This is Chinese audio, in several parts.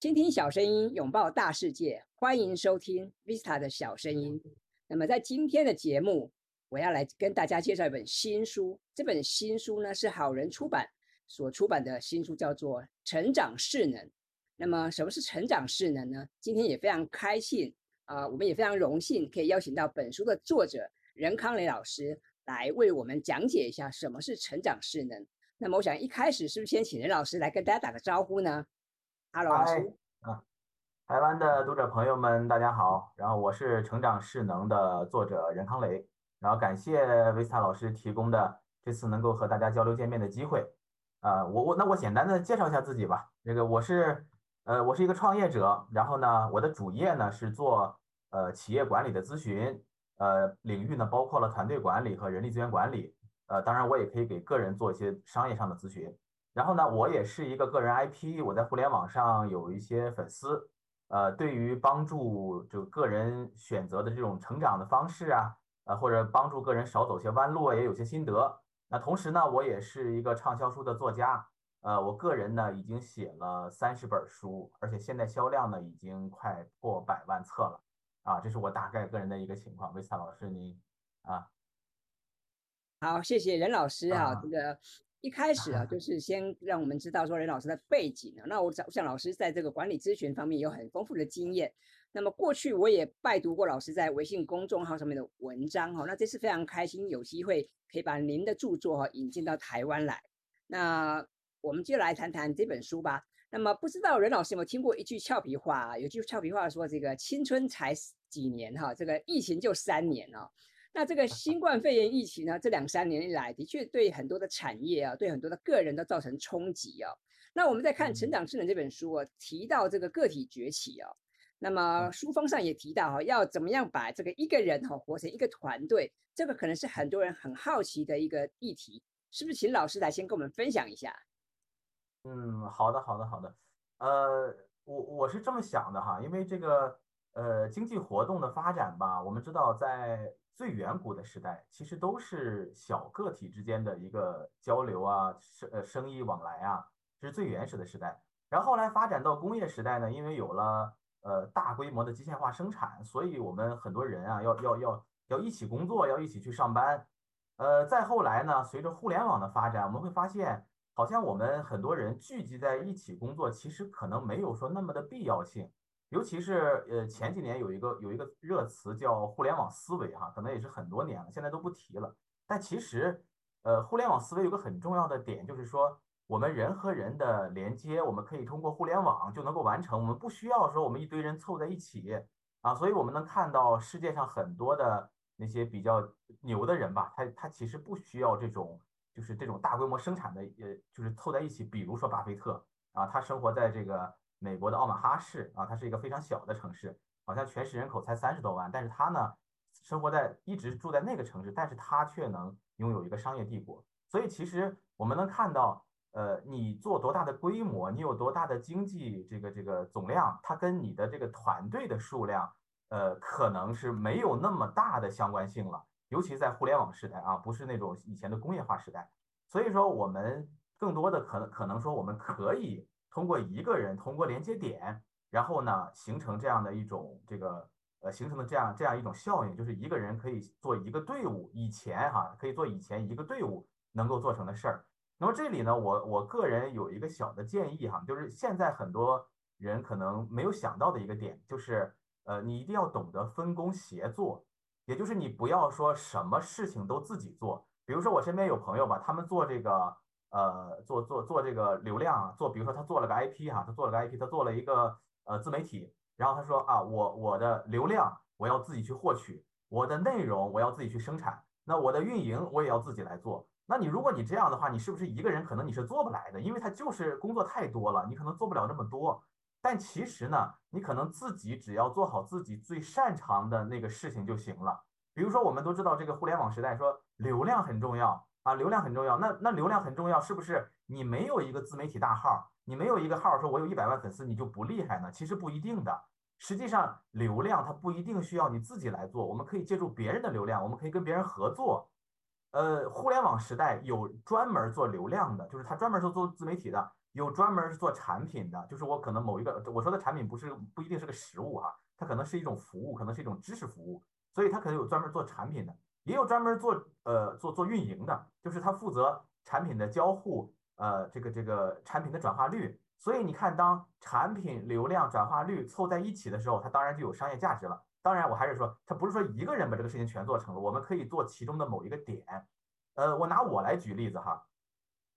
倾听小声音，拥抱大世界，欢迎收听 Vista 的小声音。那么在今天的节目，我要来跟大家介绍一本新书。这本新书呢是好人出版所出版的新书，叫做《成长势能》。那么什么是成长势能呢？今天也非常开心啊，我们也非常荣幸可以邀请到本书的作者任康雷老师来为我们讲解一下什么是成长势能。那么我想一开始是不是先请任老师来跟大家打个招呼呢？Hello，老师。啊，台湾的读者朋友们，大家好。然后我是《成长势能》的作者任康雷。然后感谢维斯塔老师提供的这次能够和大家交流见面的机会。啊，我我那我简单的介绍一下自己吧。这个我是呃我是一个创业者。然后呢，我的主业呢是做呃企业管理的咨询。呃，领域呢包括了团队管理和人力资源管理。呃，当然我也可以给个人做一些商业上的咨询。然后呢，我也是一个个人 IP，我在互联网上有一些粉丝，呃，对于帮助就个人选择的这种成长的方式啊，呃，或者帮助个人少走些弯路也有些心得。那同时呢，我也是一个畅销书的作家，呃，我个人呢已经写了三十本书，而且现在销量呢已经快破百万册了，啊，这是我大概个人的一个情况。魏灿老师，您啊，好，谢谢任老师啊，这个。一开始啊，就是先让我们知道说任老师的背景啊。那我想，像老师在这个管理咨询方面有很丰富的经验。那么过去我也拜读过老师在微信公众号上面的文章哈。那这次非常开心有机会可以把您的著作哈引进到台湾来。那我们就来谈谈这本书吧。那么不知道任老师有没有听过一句俏皮话？啊有句俏皮话说：“这个青春才几年哈，这个疫情就三年哦。”那这个新冠肺炎疫情呢，这两三年以来的确对很多的产业啊，对很多的个人都造成冲击啊。那我们在看《成长智能》这本书啊，提到这个个体崛起啊，那么书封上也提到哈，要怎么样把这个一个人哈活成一个团队，这个可能是很多人很好奇的一个议题，是不是？请老师来先跟我们分享一下。嗯，好的，好的，好的。呃，我我是这么想的哈，因为这个呃经济活动的发展吧，我们知道在。最远古的时代，其实都是小个体之间的一个交流啊，生呃生意往来啊，这是最原始的时代。然后后来发展到工业时代呢，因为有了呃大规模的机械化生产，所以我们很多人啊要要要要一起工作，要一起去上班。呃，再后来呢，随着互联网的发展，我们会发现，好像我们很多人聚集在一起工作，其实可能没有说那么的必要性。尤其是呃前几年有一个有一个热词叫互联网思维哈，可能也是很多年了，现在都不提了。但其实呃互联网思维有个很重要的点，就是说我们人和人的连接，我们可以通过互联网就能够完成，我们不需要说我们一堆人凑在一起啊。所以我们能看到世界上很多的那些比较牛的人吧，他他其实不需要这种就是这种大规模生产的呃，就是凑在一起。比如说巴菲特啊，他生活在这个。美国的奥马哈市啊，它是一个非常小的城市，好像全市人口才三十多万，但是它呢，生活在一直住在那个城市，但是它却能拥有一个商业帝国。所以其实我们能看到，呃，你做多大的规模，你有多大的经济这个这个总量，它跟你的这个团队的数量，呃，可能是没有那么大的相关性了。尤其在互联网时代啊，不是那种以前的工业化时代。所以说，我们更多的可能可能说，我们可以。通过一个人，通过连接点，然后呢，形成这样的一种这个呃，形成的这样这样一种效应，就是一个人可以做一个队伍，以前哈可以做以前一个队伍能够做成的事儿。那么这里呢，我我个人有一个小的建议哈，就是现在很多人可能没有想到的一个点，就是呃，你一定要懂得分工协作，也就是你不要说什么事情都自己做。比如说我身边有朋友吧，他们做这个。呃，做做做这个流量啊，做比如说他做了个 IP 哈，他做了个 IP，他做了一个呃自媒体，然后他说啊，我我的流量我要自己去获取，我的内容我要自己去生产，那我的运营我也要自己来做。那你如果你这样的话，你是不是一个人可能你是做不来的？因为他就是工作太多了，你可能做不了那么多。但其实呢，你可能自己只要做好自己最擅长的那个事情就行了。比如说我们都知道这个互联网时代说流量很重要。啊，流量很重要。那那流量很重要，是不是？你没有一个自媒体大号，你没有一个号说我有一百万粉丝，你就不厉害呢？其实不一定的。实际上，流量它不一定需要你自己来做，我们可以借助别人的流量，我们可以跟别人合作。呃，互联网时代有专门做流量的，就是他专门是做自媒体的，有专门是做产品的，就是我可能某一个我说的产品不是不一定是个实物哈，它可能是一种服务，可能是一种知识服务，所以他可能有专门做产品的，也有专门做呃做做运营的，就是他负责产品的交互，呃，这个这个产品的转化率。所以你看，当产品流量转化率凑在一起的时候，它当然就有商业价值了。当然，我还是说，它不是说一个人把这个事情全做成了，我们可以做其中的某一个点。呃，我拿我来举例子哈，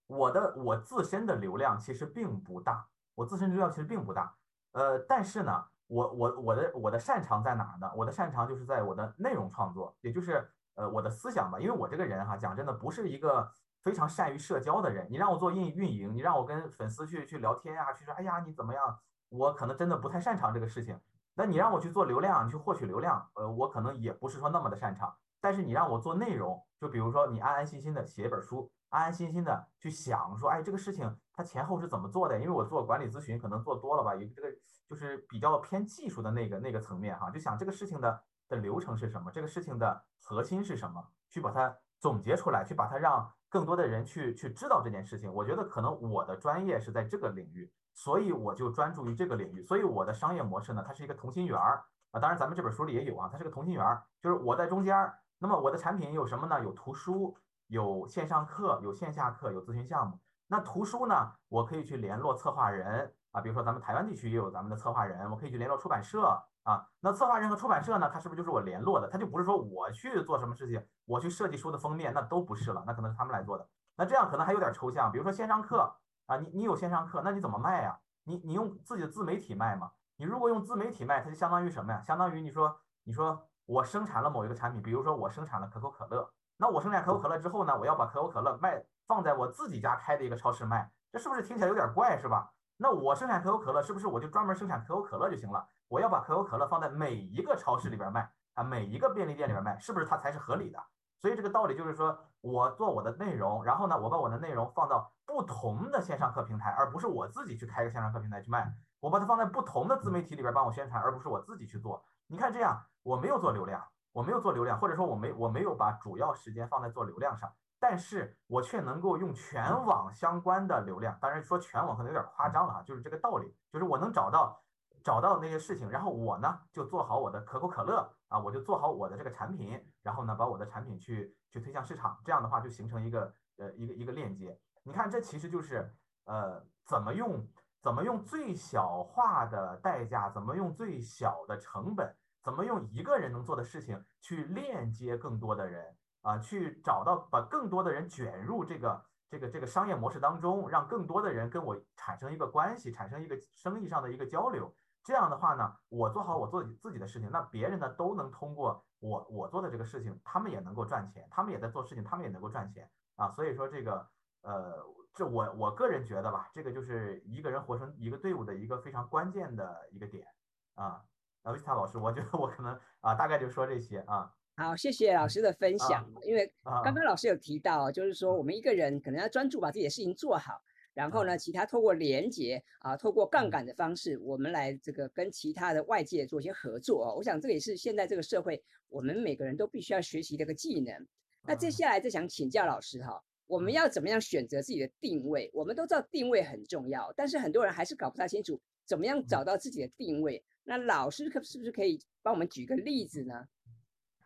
我的我自身的流量其实并不大，我自身流量其实并不大。呃，但是呢，我我我的我的擅长在哪儿呢？我的擅长就是在我的内容创作，也就是呃我的思想吧。因为我这个人哈，讲真的不是一个非常善于社交的人。你让我做运运营，你让我跟粉丝去去聊天呀，去说哎呀你怎么样，我可能真的不太擅长这个事情。那你让我去做流量，你去获取流量，呃，我可能也不是说那么的擅长。但是你让我做内容，就比如说你安安心心的写一本书，安安心心的去想说，哎，这个事情它前后是怎么做的？因为我做管理咨询可能做多了吧，有这个就是比较偏技术的那个那个层面哈，就想这个事情的的流程是什么，这个事情的核心是什么，去把它总结出来，去把它让更多的人去去知道这件事情。我觉得可能我的专业是在这个领域。所以我就专注于这个领域，所以我的商业模式呢，它是一个同心圆儿啊。当然，咱们这本书里也有啊，它是个同心圆儿，就是我在中间儿。那么我的产品有什么呢？有图书，有线上课，有线下课，有咨询项目。那图书呢，我可以去联络策划人啊，比如说咱们台湾地区也有咱们的策划人，我可以去联络出版社啊。那策划人和出版社呢，他是不是就是我联络的？他就不是说我去做什么事情，我去设计书的封面，那都不是了，那可能是他们来做的。那这样可能还有点抽象，比如说线上课。啊，你你有线上课，那你怎么卖呀？你你用自己的自媒体卖吗？你如果用自媒体卖，它就相当于什么呀？相当于你说你说我生产了某一个产品，比如说我生产了可口可乐，那我生产可口可乐之后呢，我要把可口可乐卖放在我自己家开的一个超市卖，这是不是听起来有点怪，是吧？那我生产可口可乐，是不是我就专门生产可口可乐就行了？我要把可口可乐放在每一个超市里边卖啊，每一个便利店里边卖，是不是它才是合理的？所以这个道理就是说，我做我的内容，然后呢，我把我的内容放到不同的线上课平台，而不是我自己去开个线上课平台去卖。我把它放在不同的自媒体里边帮我宣传，而不是我自己去做。你看这样，我没有做流量，我没有做流量，或者说我没我没有把主要时间放在做流量上，但是我却能够用全网相关的流量。当然说全网可能有点夸张了啊，就是这个道理，就是我能找到。找到那些事情，然后我呢就做好我的可口可乐啊，我就做好我的这个产品，然后呢把我的产品去去推向市场，这样的话就形成一个呃一个一个链接。你看，这其实就是呃怎么用怎么用最小化的代价，怎么用最小的成本，怎么用一个人能做的事情去链接更多的人啊，去找到把更多的人卷入这个这个这个商业模式当中，让更多的人跟我产生一个关系，产生一个生意上的一个交流。这样的话呢，我做好我做自己的事情，那别人呢都能通过我我做的这个事情，他们也能够赚钱，他们也在做事情，他们也能够赚钱啊。所以说这个呃，这我我个人觉得吧，这个就是一个人活成一个队伍的一个非常关键的一个点啊。那维斯塔老师，我觉得我可能啊，大概就说这些啊。好，谢谢老师的分享。因为刚刚老师有提到，就是说我们一个人可能要专注把自己的事情做好。然后呢，其他透过连接啊，透过杠杆的方式，我们来这个跟其他的外界做一些合作哦。我想这个也是现在这个社会，我们每个人都必须要学习的一个技能。那接下来就想请教老师哈，我们要怎么样选择自己的定位？我们都知道定位很重要，但是很多人还是搞不太清楚怎么样找到自己的定位。那老师可是不是可以帮我们举个例子呢？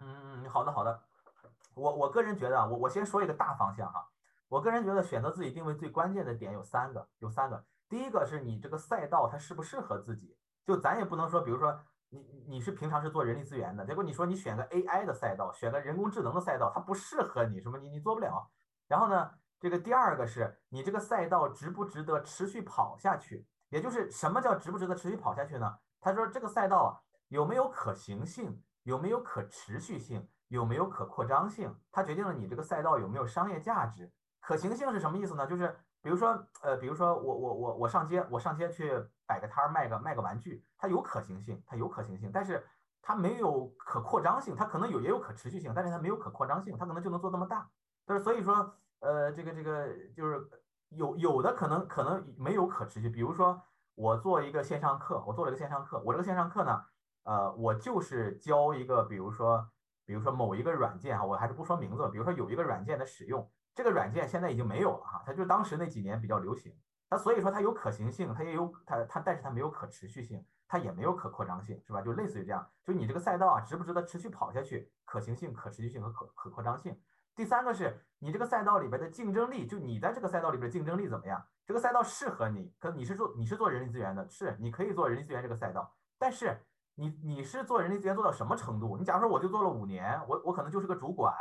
嗯，好的好的，我我个人觉得啊，我我先说一个大方向哈。我个人觉得，选择自己定位最关键的点有三个，有三个。第一个是你这个赛道它适不适合自己，就咱也不能说，比如说你你是平常是做人力资源的，结果你说你选个 AI 的赛道，选个人工智能的赛道，它不适合你，什么你你做不了。然后呢，这个第二个是你这个赛道值不值得持续跑下去，也就是什么叫值不值得持续跑下去呢？他说这个赛道有没有可行性，有没有可持续性，有没有可扩张性，它决定了你这个赛道有没有商业价值。可行性是什么意思呢？就是比如说，呃，比如说我我我我上街，我上街去摆个摊儿卖个卖个玩具，它有可行性，它有可行性，但是它没有可扩张性，它可能有也有可持续性，但是它没有可扩张性，它可能就能做这么大。但是所以说，呃，这个这个就是有有的可能可能没有可持续。比如说我做一个线上课，我做了一个线上课，我这个线上课呢，呃，我就是教一个，比如说比如说某一个软件哈，我还是不说名字，比如说有一个软件的使用，这个软件现在已经没有了哈，它就当时那几年比较流行，它所以说它有可行性，它也有它它，但是它没有可持续性，它也没有可扩张性，是吧？就类似于这样，就你这个赛道啊，值不值得持续跑下去？可行性、可持续性和可可扩张性。第三个是你这个赛道里边的竞争力，就你在这个赛道里边竞争力怎么样？这个赛道适合你，可你是做你是做人力资源的，是你可以做人力资源这个赛道，但是你你是做人力资源做到什么程度？你假如说我就做了五年，我我可能就是个主管，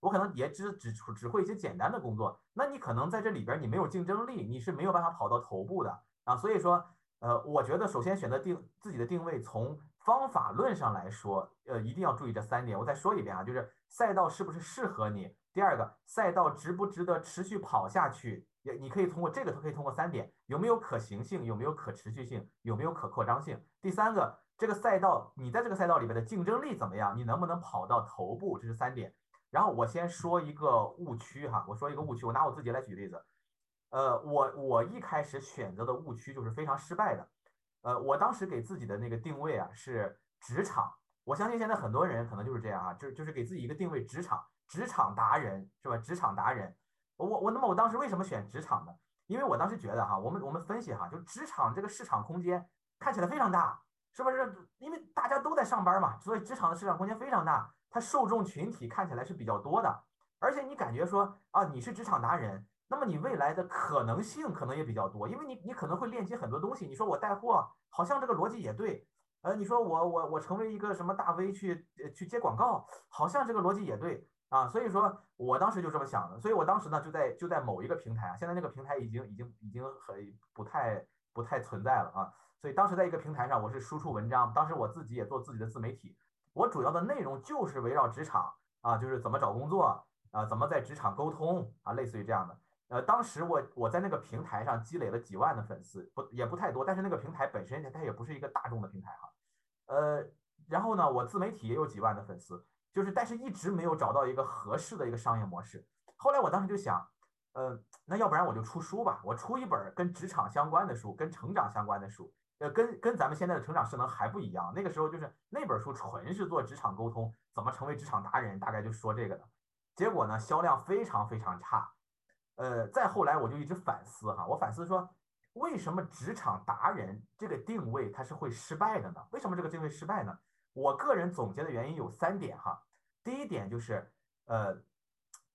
我可能也只只只会一些简单的工作，那你可能在这里边你没有竞争力，你是没有办法跑到头部的啊。所以说，呃，我觉得首先选择定自己的定位，从方法论上来说，呃，一定要注意这三点。我再说一遍啊，就是赛道是不是适合你？第二个赛道值不值得持续跑下去？也你可以通过这个，都可以通过三点：有没有可行性，有没有可持续性，有没有可扩张性。第三个，这个赛道你在这个赛道里边的竞争力怎么样？你能不能跑到头部？这是三点。然后我先说一个误区哈，我说一个误区，我拿我自己来举例子。呃，我我一开始选择的误区就是非常失败的。呃，我当时给自己的那个定位啊是职场，我相信现在很多人可能就是这样啊，就就是给自己一个定位职场。职场达人是吧？职场达人，我我那么我当时为什么选职场呢？因为我当时觉得哈，我们我们分析哈，就职场这个市场空间看起来非常大，是不是？因为大家都在上班嘛，所以职场的市场空间非常大，它受众群体看起来是比较多的，而且你感觉说啊，你是职场达人，那么你未来的可能性可能也比较多，因为你你可能会链接很多东西。你说我带货，好像这个逻辑也对，呃，你说我我我成为一个什么大 V 去去接广告，好像这个逻辑也对。啊，所以说我当时就这么想的，所以我当时呢就在就在某一个平台啊，现在那个平台已经已经已经很不太不太存在了啊，所以当时在一个平台上，我是输出文章，当时我自己也做自己的自媒体，我主要的内容就是围绕职场啊，就是怎么找工作啊，怎么在职场沟通啊，类似于这样的。呃，当时我我在那个平台上积累了几万的粉丝，不也不太多，但是那个平台本身它也不是一个大众的平台哈，呃，然后呢，我自媒体也有几万的粉丝。就是，但是一直没有找到一个合适的一个商业模式。后来我当时就想，呃，那要不然我就出书吧，我出一本跟职场相关的书，跟成长相关的书，呃，跟跟咱们现在的成长势能还不一样。那个时候就是那本书纯是做职场沟通，怎么成为职场达人，大概就说这个的。结果呢，销量非常非常差。呃，再后来我就一直反思哈，我反思说，为什么职场达人这个定位它是会失败的呢？为什么这个定位失败呢？我个人总结的原因有三点哈。第一点就是，呃，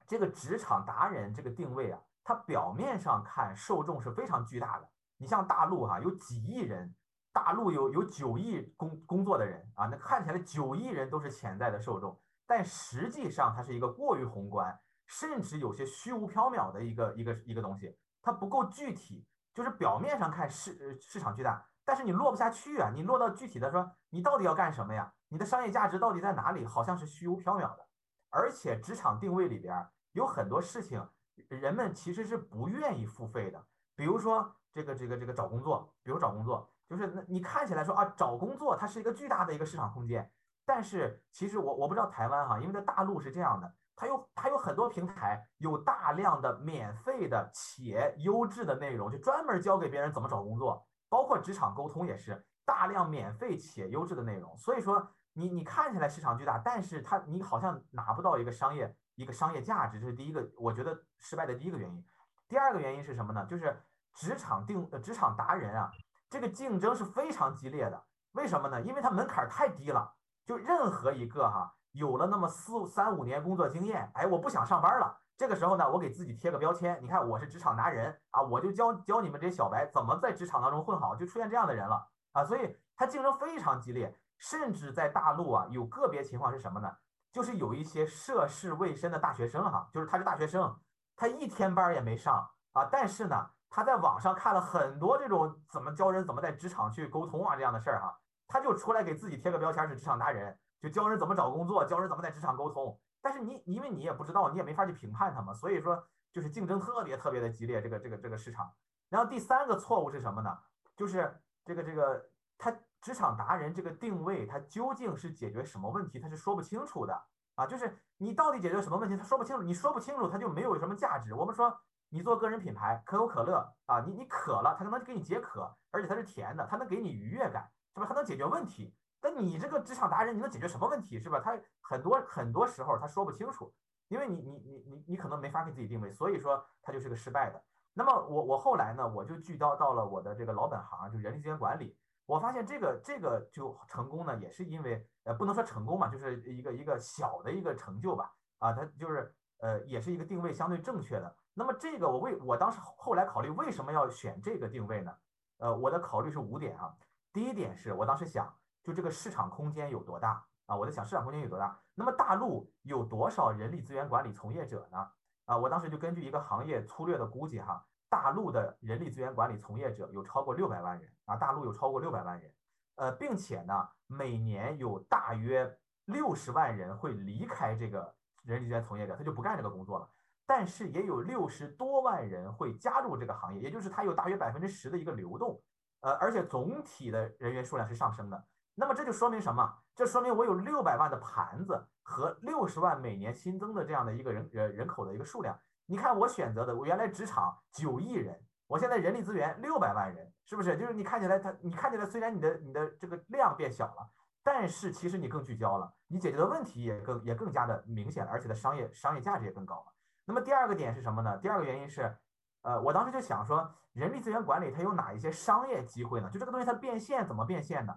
这个职场达人这个定位啊，它表面上看受众是非常巨大的。你像大陆哈，有几亿人，大陆有有九亿工工作的人啊，那看起来九亿人都是潜在的受众，但实际上它是一个过于宏观，甚至有些虚无缥缈的一个一个一个东西，它不够具体。就是表面上看市市场巨大，但是你落不下去啊，你落到具体的说，你到底要干什么呀？你的商业价值到底在哪里？好像是虚无缥缈的，而且职场定位里边有很多事情，人们其实是不愿意付费的。比如说这个这个这个找工作，比如找工作，就是那你看起来说啊，找工作它是一个巨大的一个市场空间，但是其实我我不知道台湾哈，因为在大陆是这样的，它有它有很多平台，有大量的免费的且优质的内容，就专门教给别人怎么找工作，包括职场沟通也是大量免费且优质的内容，所以说。你你看起来市场巨大，但是它你好像拿不到一个商业一个商业价值，这是第一个，我觉得失败的第一个原因。第二个原因是什么呢？就是职场定职场达人啊，这个竞争是非常激烈的。为什么呢？因为它门槛太低了。就任何一个哈，有了那么四三五年工作经验，哎，我不想上班了。这个时候呢，我给自己贴个标签，你看我是职场达人啊，我就教教你们这些小白怎么在职场当中混好，就出现这样的人了啊。所以它竞争非常激烈。甚至在大陆啊，有个别情况是什么呢？就是有一些涉世未深的大学生哈，就是他是大学生，他一天班也没上啊，但是呢，他在网上看了很多这种怎么教人怎么在职场去沟通啊这样的事儿哈，他就出来给自己贴个标签是职场达人，就教人怎么找工作，教人怎么在职场沟通。但是你因为你也不知道，你也没法去评判他嘛，所以说就是竞争特别特别的激烈，这个这个这个市场。然后第三个错误是什么呢？就是这个这个他。职场达人这个定位，它究竟是解决什么问题？他是说不清楚的啊！就是你到底解决什么问题，他说不清楚。你说不清楚，他就没有什么价值。我们说，你做个人品牌，可口可乐啊，你你渴了，它能给你解渴，而且它是甜的，它能给你愉悦感，是吧？它能解决问题。但你这个职场达人，你能解决什么问题是吧？他很多很多时候他说不清楚，因为你你你你你可能没法给自己定位，所以说他就是个失败的。那么我我后来呢，我就聚焦到了我的这个老本行，就人力资源管理。我发现这个这个就成功呢，也是因为呃不能说成功嘛，就是一个一个小的一个成就吧。啊，它就是呃也是一个定位相对正确的。那么这个我为我当时后来考虑为什么要选这个定位呢？呃，我的考虑是五点啊。第一点是我当时想，就这个市场空间有多大啊？我在想市场空间有多大。那么大陆有多少人力资源管理从业者呢？啊，我当时就根据一个行业粗略的估计哈。大陆的人力资源管理从业者有超过六百万人啊，大陆有超过六百万人，呃，并且呢，每年有大约六十万人会离开这个人力资源从业者，他就不干这个工作了。但是也有六十多万人会加入这个行业，也就是它有大约百分之十的一个流动，呃，而且总体的人员数量是上升的。那么这就说明什么？这说明我有六百万的盘子和六十万每年新增的这样的一个人人人口的一个数量。你看我选择的，我原来职场九亿人，我现在人力资源六百万人，是不是？就是你看起来他，你看起来虽然你的你的这个量变小了，但是其实你更聚焦了，你解决的问题也更也更加的明显了，而且的商业商业价值也更高了。那么第二个点是什么呢？第二个原因是，呃，我当时就想说，人力资源管理它有哪一些商业机会呢？就这个东西它变现怎么变现呢？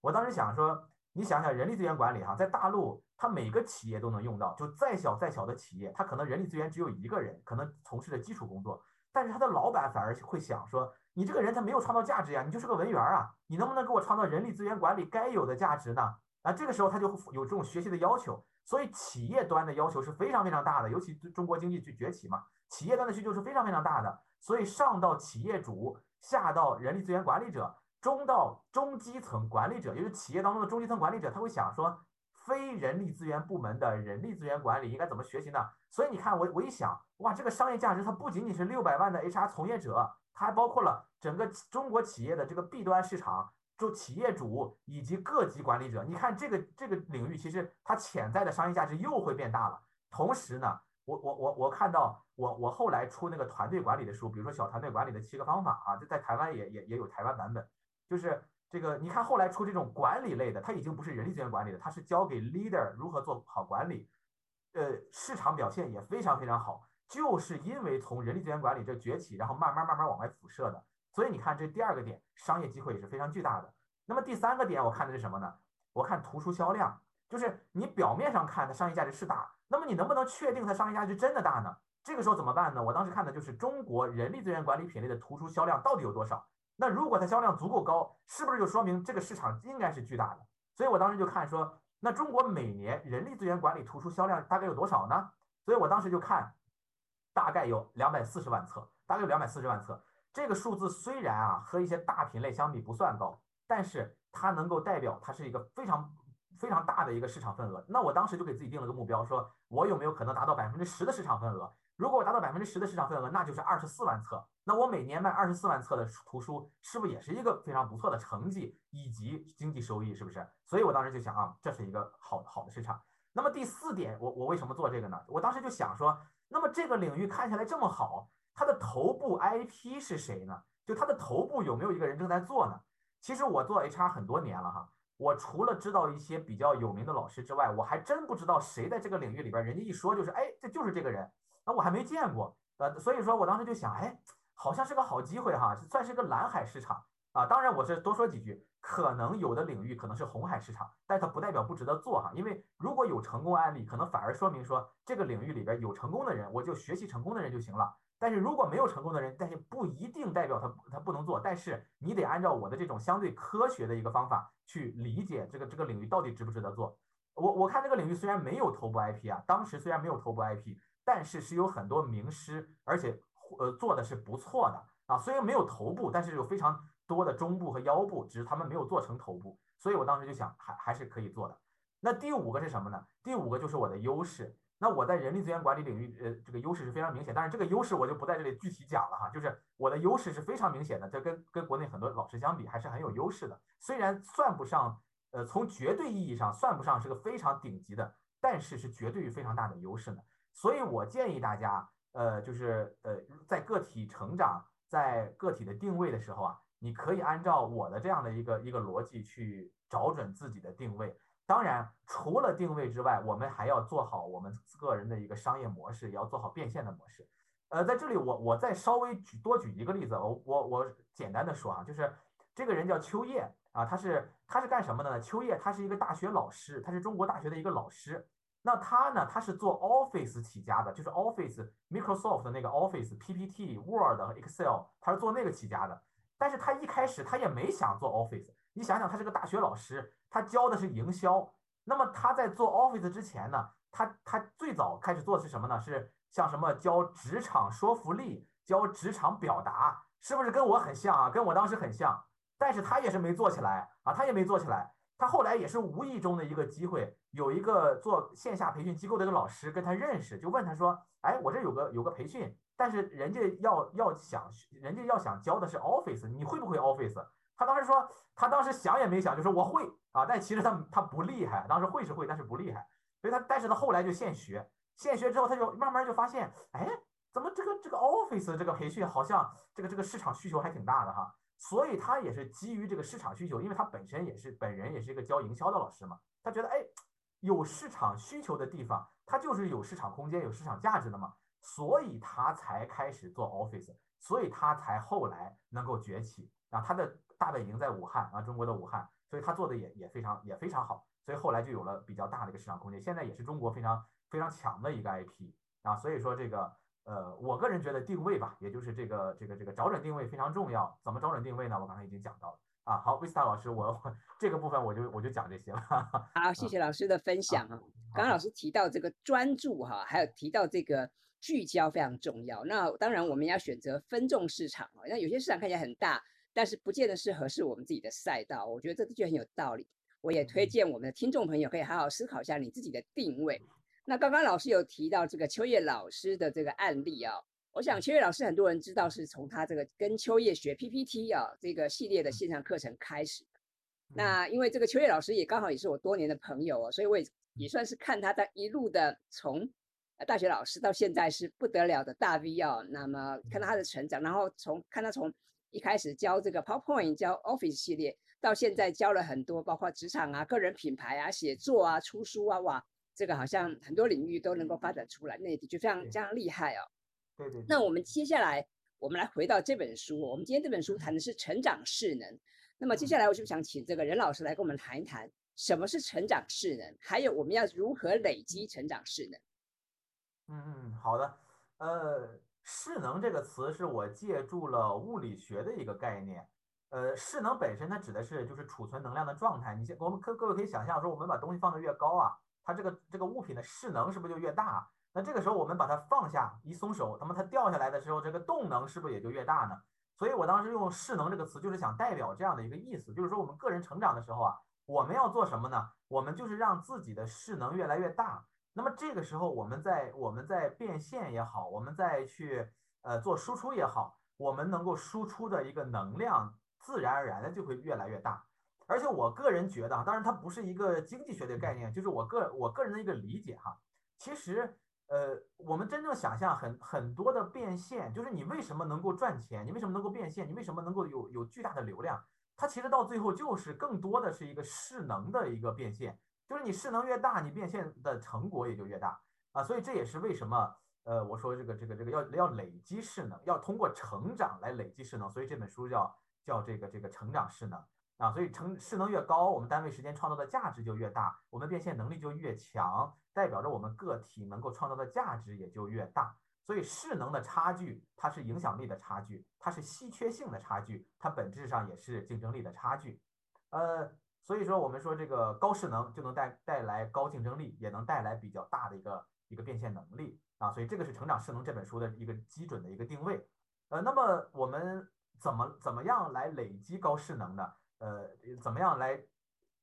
我当时想说。你想想，人力资源管理哈，在大陆，它每个企业都能用到。就再小再小的企业，它可能人力资源只有一个人，可能从事的基础工作，但是他的老板反而会想说，你这个人他没有创造价值呀，你就是个文员啊，你能不能给我创造人力资源管理该有的价值呢？啊，这个时候他就有这种学习的要求，所以企业端的要求是非常非常大的，尤其中国经济去崛起嘛，企业端的需求是非常非常大的，所以上到企业主，下到人力资源管理者。中到中基层管理者，也就是企业当中的中基层管理者，他会想说，非人力资源部门的人力资源管理应该怎么学习呢？所以你看，我我一想，哇，这个商业价值它不仅仅是六百万的 HR 从业者，它还包括了整个中国企业的这个 B 端市场，就企业主以及各级管理者。你看这个这个领域，其实它潜在的商业价值又会变大了。同时呢，我我我我看到我我后来出那个团队管理的书，比如说小团队管理的七个方法啊，这在台湾也也也有台湾版本。就是这个，你看后来出这种管理类的，它已经不是人力资源管理的，它是教给 leader 如何做好管理，呃，市场表现也非常非常好，就是因为从人力资源管理这崛起，然后慢慢慢慢往外辐射的，所以你看这第二个点，商业机会也是非常巨大的。那么第三个点，我看的是什么呢？我看图书销量，就是你表面上看它商业价值是大，那么你能不能确定它商业价值真的大呢？这个时候怎么办呢？我当时看的就是中国人力资源管理品类的图书销量到底有多少。那如果它销量足够高，是不是就说明这个市场应该是巨大的？所以我当时就看说，那中国每年人力资源管理图书销量大概有多少呢？所以我当时就看，大概有两百四十万册，大概有两百四十万册。这个数字虽然啊和一些大品类相比不算高，但是它能够代表它是一个非常非常大的一个市场份额。那我当时就给自己定了个目标，说我有没有可能达到百分之十的市场份额？如果我达到百分之十的市场份额，那就是二十四万册。那我每年卖二十四万册的图书，是不是也是一个非常不错的成绩以及经济收益？是不是？所以我当时就想啊，这是一个好好的市场。那么第四点，我我为什么做这个呢？我当时就想说，那么这个领域看起来这么好，它的头部 IP 是谁呢？就它的头部有没有一个人正在做呢？其实我做 HR 很多年了哈，我除了知道一些比较有名的老师之外，我还真不知道谁在这个领域里边，人家一说就是哎，这就是这个人。那我还没见过，呃，所以说我当时就想，哎，好像是个好机会哈，算是个蓝海市场啊。当然，我是多说几句，可能有的领域可能是红海市场，但它不代表不值得做哈。因为如果有成功案例，可能反而说明说这个领域里边有成功的人，我就学习成功的人就行了。但是如果没有成功的人，但是不一定代表他他不能做，但是你得按照我的这种相对科学的一个方法去理解这个这个领域到底值不值得做。我我看这个领域虽然没有头部 IP 啊，当时虽然没有头部 IP。但是是有很多名师，而且呃做的是不错的啊。虽然没有头部，但是有非常多的中部和腰部，只是他们没有做成头部。所以我当时就想，还还是可以做的。那第五个是什么呢？第五个就是我的优势。那我在人力资源管理领域，呃，这个优势是非常明显。但是这个优势我就不在这里具体讲了哈。就是我的优势是非常明显的，这跟跟国内很多老师相比，还是很有优势的。虽然算不上，呃，从绝对意义上算不上是个非常顶级的，但是是绝对非常大的优势呢。所以我建议大家，呃，就是呃，在个体成长、在个体的定位的时候啊，你可以按照我的这样的一个一个逻辑去找准自己的定位。当然，除了定位之外，我们还要做好我们个人的一个商业模式，也要做好变现的模式。呃，在这里我我再稍微举多举一个例子，我我我简单的说啊，就是这个人叫秋叶啊，他是他是干什么的呢？秋叶他是一个大学老师，他是中国大学的一个老师。那他呢，他是做 Office 起家的，就是 Office Microsoft 的那个 Office PPT、Word 和 Excel，他是做那个起家的。但是他一开始他也没想做 Office。你想想，他是个大学老师，他教的是营销。那么他在做 Office 之前呢，他他最早开始做的是什么呢？是像什么教职场说服力、教职场表达，是不是跟我很像啊？跟我当时很像。但是他也是没做起来啊，他也没做起来。他后来也是无意中的一个机会，有一个做线下培训机构的一个老师跟他认识，就问他说：“哎，我这有个有个培训，但是人家要要想，人家要想教的是 Office，你会不会 Office？” 他当时说，他当时想也没想，就说我会啊，但其实他他不厉害，当时会是会，但是不厉害，所以他但是他后来就现学，现学之后他就慢慢就发现，哎，怎么这个这个 Office 这个培训好像这个这个市场需求还挺大的哈，所以他也是基于这个市场需求，因为他本身也是本人也是一个教营销的老师嘛，他觉得哎，有市场需求的地方，它就是有市场空间、有市场价值的嘛，所以他才开始做 Office，所以他才后来能够崛起啊，他的。大本营在武汉啊，中国的武汉，所以他做的也也非常也非常好，所以后来就有了比较大的一个市场空间，现在也是中国非常非常强的一个 IP 啊，所以说这个呃，我个人觉得定位吧，也就是这个这个这个找准定位非常重要，怎么找准定位呢？我刚才已经讲到了啊。好，维斯塔老师，我 这个部分我就我就讲这些了。好，谢谢老师的分享啊。刚刚老师提到这个专注哈，还有提到这个聚焦非常重要。那当然我们要选择分众市场啊，那有些市场看起来很大。但是不见得是合适我们自己的赛道，我觉得这句很有道理。我也推荐我们的听众朋友可以好好思考一下你自己的定位。那刚刚老师有提到这个秋叶老师的这个案例啊，我想秋叶老师很多人知道是从他这个跟秋叶学 PPT 啊这个系列的线上课程开始。那因为这个秋叶老师也刚好也是我多年的朋友哦，所以我也也算是看他的一路的从大学老师到现在是不得了的大 V 哦。那么看到他的成长，然后从看他从一开始教这个 PowerPoint，教 Office 系列，到现在教了很多，包括职场啊、个人品牌啊、写作啊、出书啊，哇，这个好像很多领域都能够发展出来，那的确非常非常厉害哦。对对。那我们接下来，我们来回到这本书，我们今天这本书谈的是成长势能。那么接下来，我就想请这个任老师来跟我们谈一谈，什么是成长势能，还有我们要如何累积成长势能。嗯嗯，好的，呃。势能这个词是我借助了物理学的一个概念，呃，势能本身它指的是就是储存能量的状态。你先，我们可各位可以想象说，我们把东西放得越高啊，它这个这个物品的势能是不是就越大？那这个时候我们把它放下，一松手，那么它掉下来的时候，这个动能是不是也就越大呢？所以我当时用势能这个词，就是想代表这样的一个意思，就是说我们个人成长的时候啊，我们要做什么呢？我们就是让自己的势能越来越大。那么这个时候，我们在我们在变现也好，我们再去呃做输出也好，我们能够输出的一个能量，自然而然的就会越来越大。而且我个人觉得啊，当然它不是一个经济学的概念，就是我个我个人的一个理解哈。其实呃，我们真正想象很很多的变现，就是你为什么能够赚钱，你为什么能够变现，你为什么能够有有巨大的流量，它其实到最后就是更多的是一个势能的一个变现。就是你势能越大，你变现的成果也就越大。啊，所以这也是为什么，呃，我说这个这个这个要要累积势能，要通过成长来累积势能，所以这本书叫叫这个这个成长势能。啊，所以成势能越高，我们单位时间创造的价值就越大，我们变现能力就越强，代表着我们个体能够创造的价值也就越大，所以势能的差距，它是影响力的差距，它是稀缺性的差距，它本质上也是竞争力的差距，呃。所以说，我们说这个高势能就能带带来高竞争力，也能带来比较大的一个一个变现能力啊。所以这个是《成长势能》这本书的一个基准的一个定位。呃，那么我们怎么怎么样来累积高势能呢？呃，怎么样来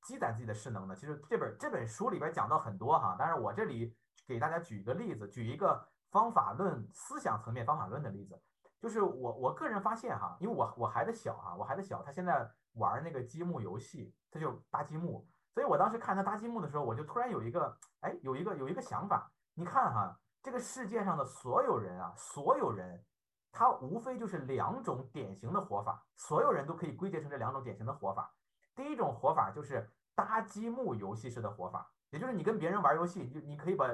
积攒自己的势能呢？其实这本这本书里边讲到很多哈，但是我这里给大家举一个例子，举一个方法论、思想层面方法论的例子，就是我我个人发现哈，因为我我孩子小哈，我孩子小，他现在。玩那个积木游戏，他就搭积木，所以我当时看他搭积木的时候，我就突然有一个，哎，有一个有一个想法。你看哈，这个世界上的所有人啊，所有人他无非就是两种典型的活法，所有人都可以归结成这两种典型的活法。第一种活法就是搭积木游戏式的活法，也就是你跟别人玩游戏，就你可以把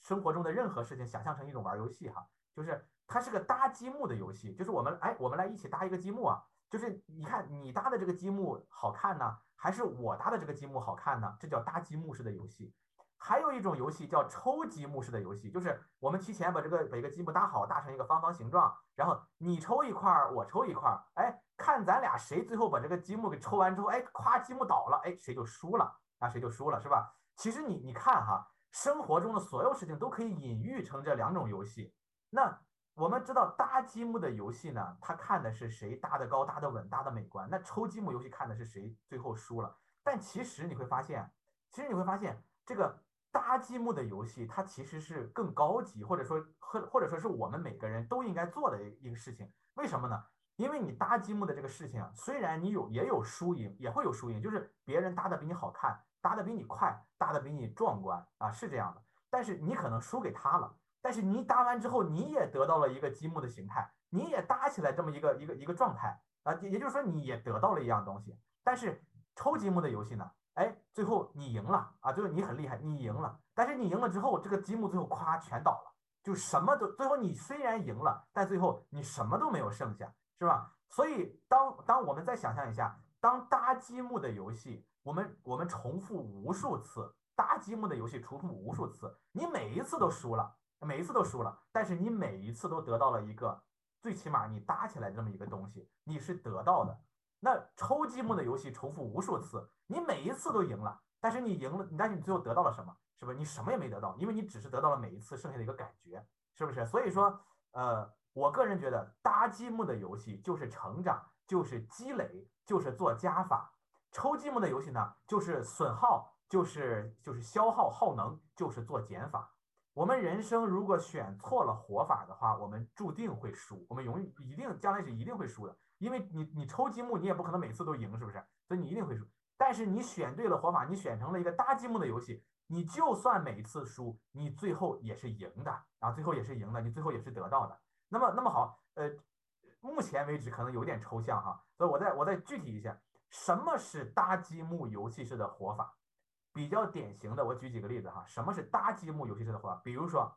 生活中的任何事情想象成一种玩游戏哈，就是它是个搭积木的游戏，就是我们哎，我们来一起搭一个积木啊，就是你看你搭的这个积木好看呢，还是我搭的这个积木好看呢？这叫搭积木式的游戏。还有一种游戏叫抽积木式的游戏，就是我们提前把这个每个积木搭好，搭成一个方方形状，然后你抽一块儿，我抽一块儿，哎，看咱俩谁最后把这个积木给抽完之后，哎，夸积木倒了，哎，谁就输了，那谁就输了，是吧？其实你你看哈，生活中的所有事情都可以隐喻成这两种游戏。那我们知道搭积木的游戏呢，它看的是谁搭的高、搭的稳、搭的美观；那抽积木游戏看的是谁最后输了。但其实你会发现，其实你会发现这个。搭积木的游戏，它其实是更高级，或者说或或者说是我们每个人都应该做的一个事情。为什么呢？因为你搭积木的这个事情啊，虽然你有也有输赢，也会有输赢，就是别人搭的比你好看，搭的比你快，搭的比你壮观啊，是这样的。但是你可能输给他了，但是你搭完之后，你也得到了一个积木的形态，你也搭起来这么一个一个一个状态啊，也就是说你也得到了一样东西。但是抽积木的游戏呢？哎，最后你赢了啊！最后你很厉害，你赢了。但是你赢了之后，这个积木最后咵全倒了，就什么都最后你虽然赢了，但最后你什么都没有剩下，是吧？所以当当我们再想象一下，当搭积木的游戏，我们我们重复无数次搭积木的游戏，重复无数次，你每一次都输了，每一次都输了，但是你每一次都得到了一个最起码你搭起来这么一个东西，你是得到的。那抽积木的游戏重复无数次，你每一次都赢了，但是你赢了，但是你最后得到了什么？是不是你什么也没得到？因为你只是得到了每一次剩下的一个感觉，是不是？所以说，呃，我个人觉得搭积木的游戏就是成长，就是积累，就是做加法；抽积木的游戏呢，就是损耗，就是就是消耗耗能，就是做减法。我们人生如果选错了活法的话，我们注定会输，我们永远一定将来是一定会输的。因为你你抽积木，你也不可能每次都赢，是不是？所以你一定会输。但是你选对了活法，你选成了一个搭积木的游戏，你就算每次输，你最后也是赢的，啊，最后也是赢的，你最后也是得到的。那么那么好，呃，目前为止可能有点抽象哈，所以我再我再具体一下，什么是搭积木游戏式的活法？比较典型的，我举几个例子哈，什么是搭积木游戏式的活？比如说，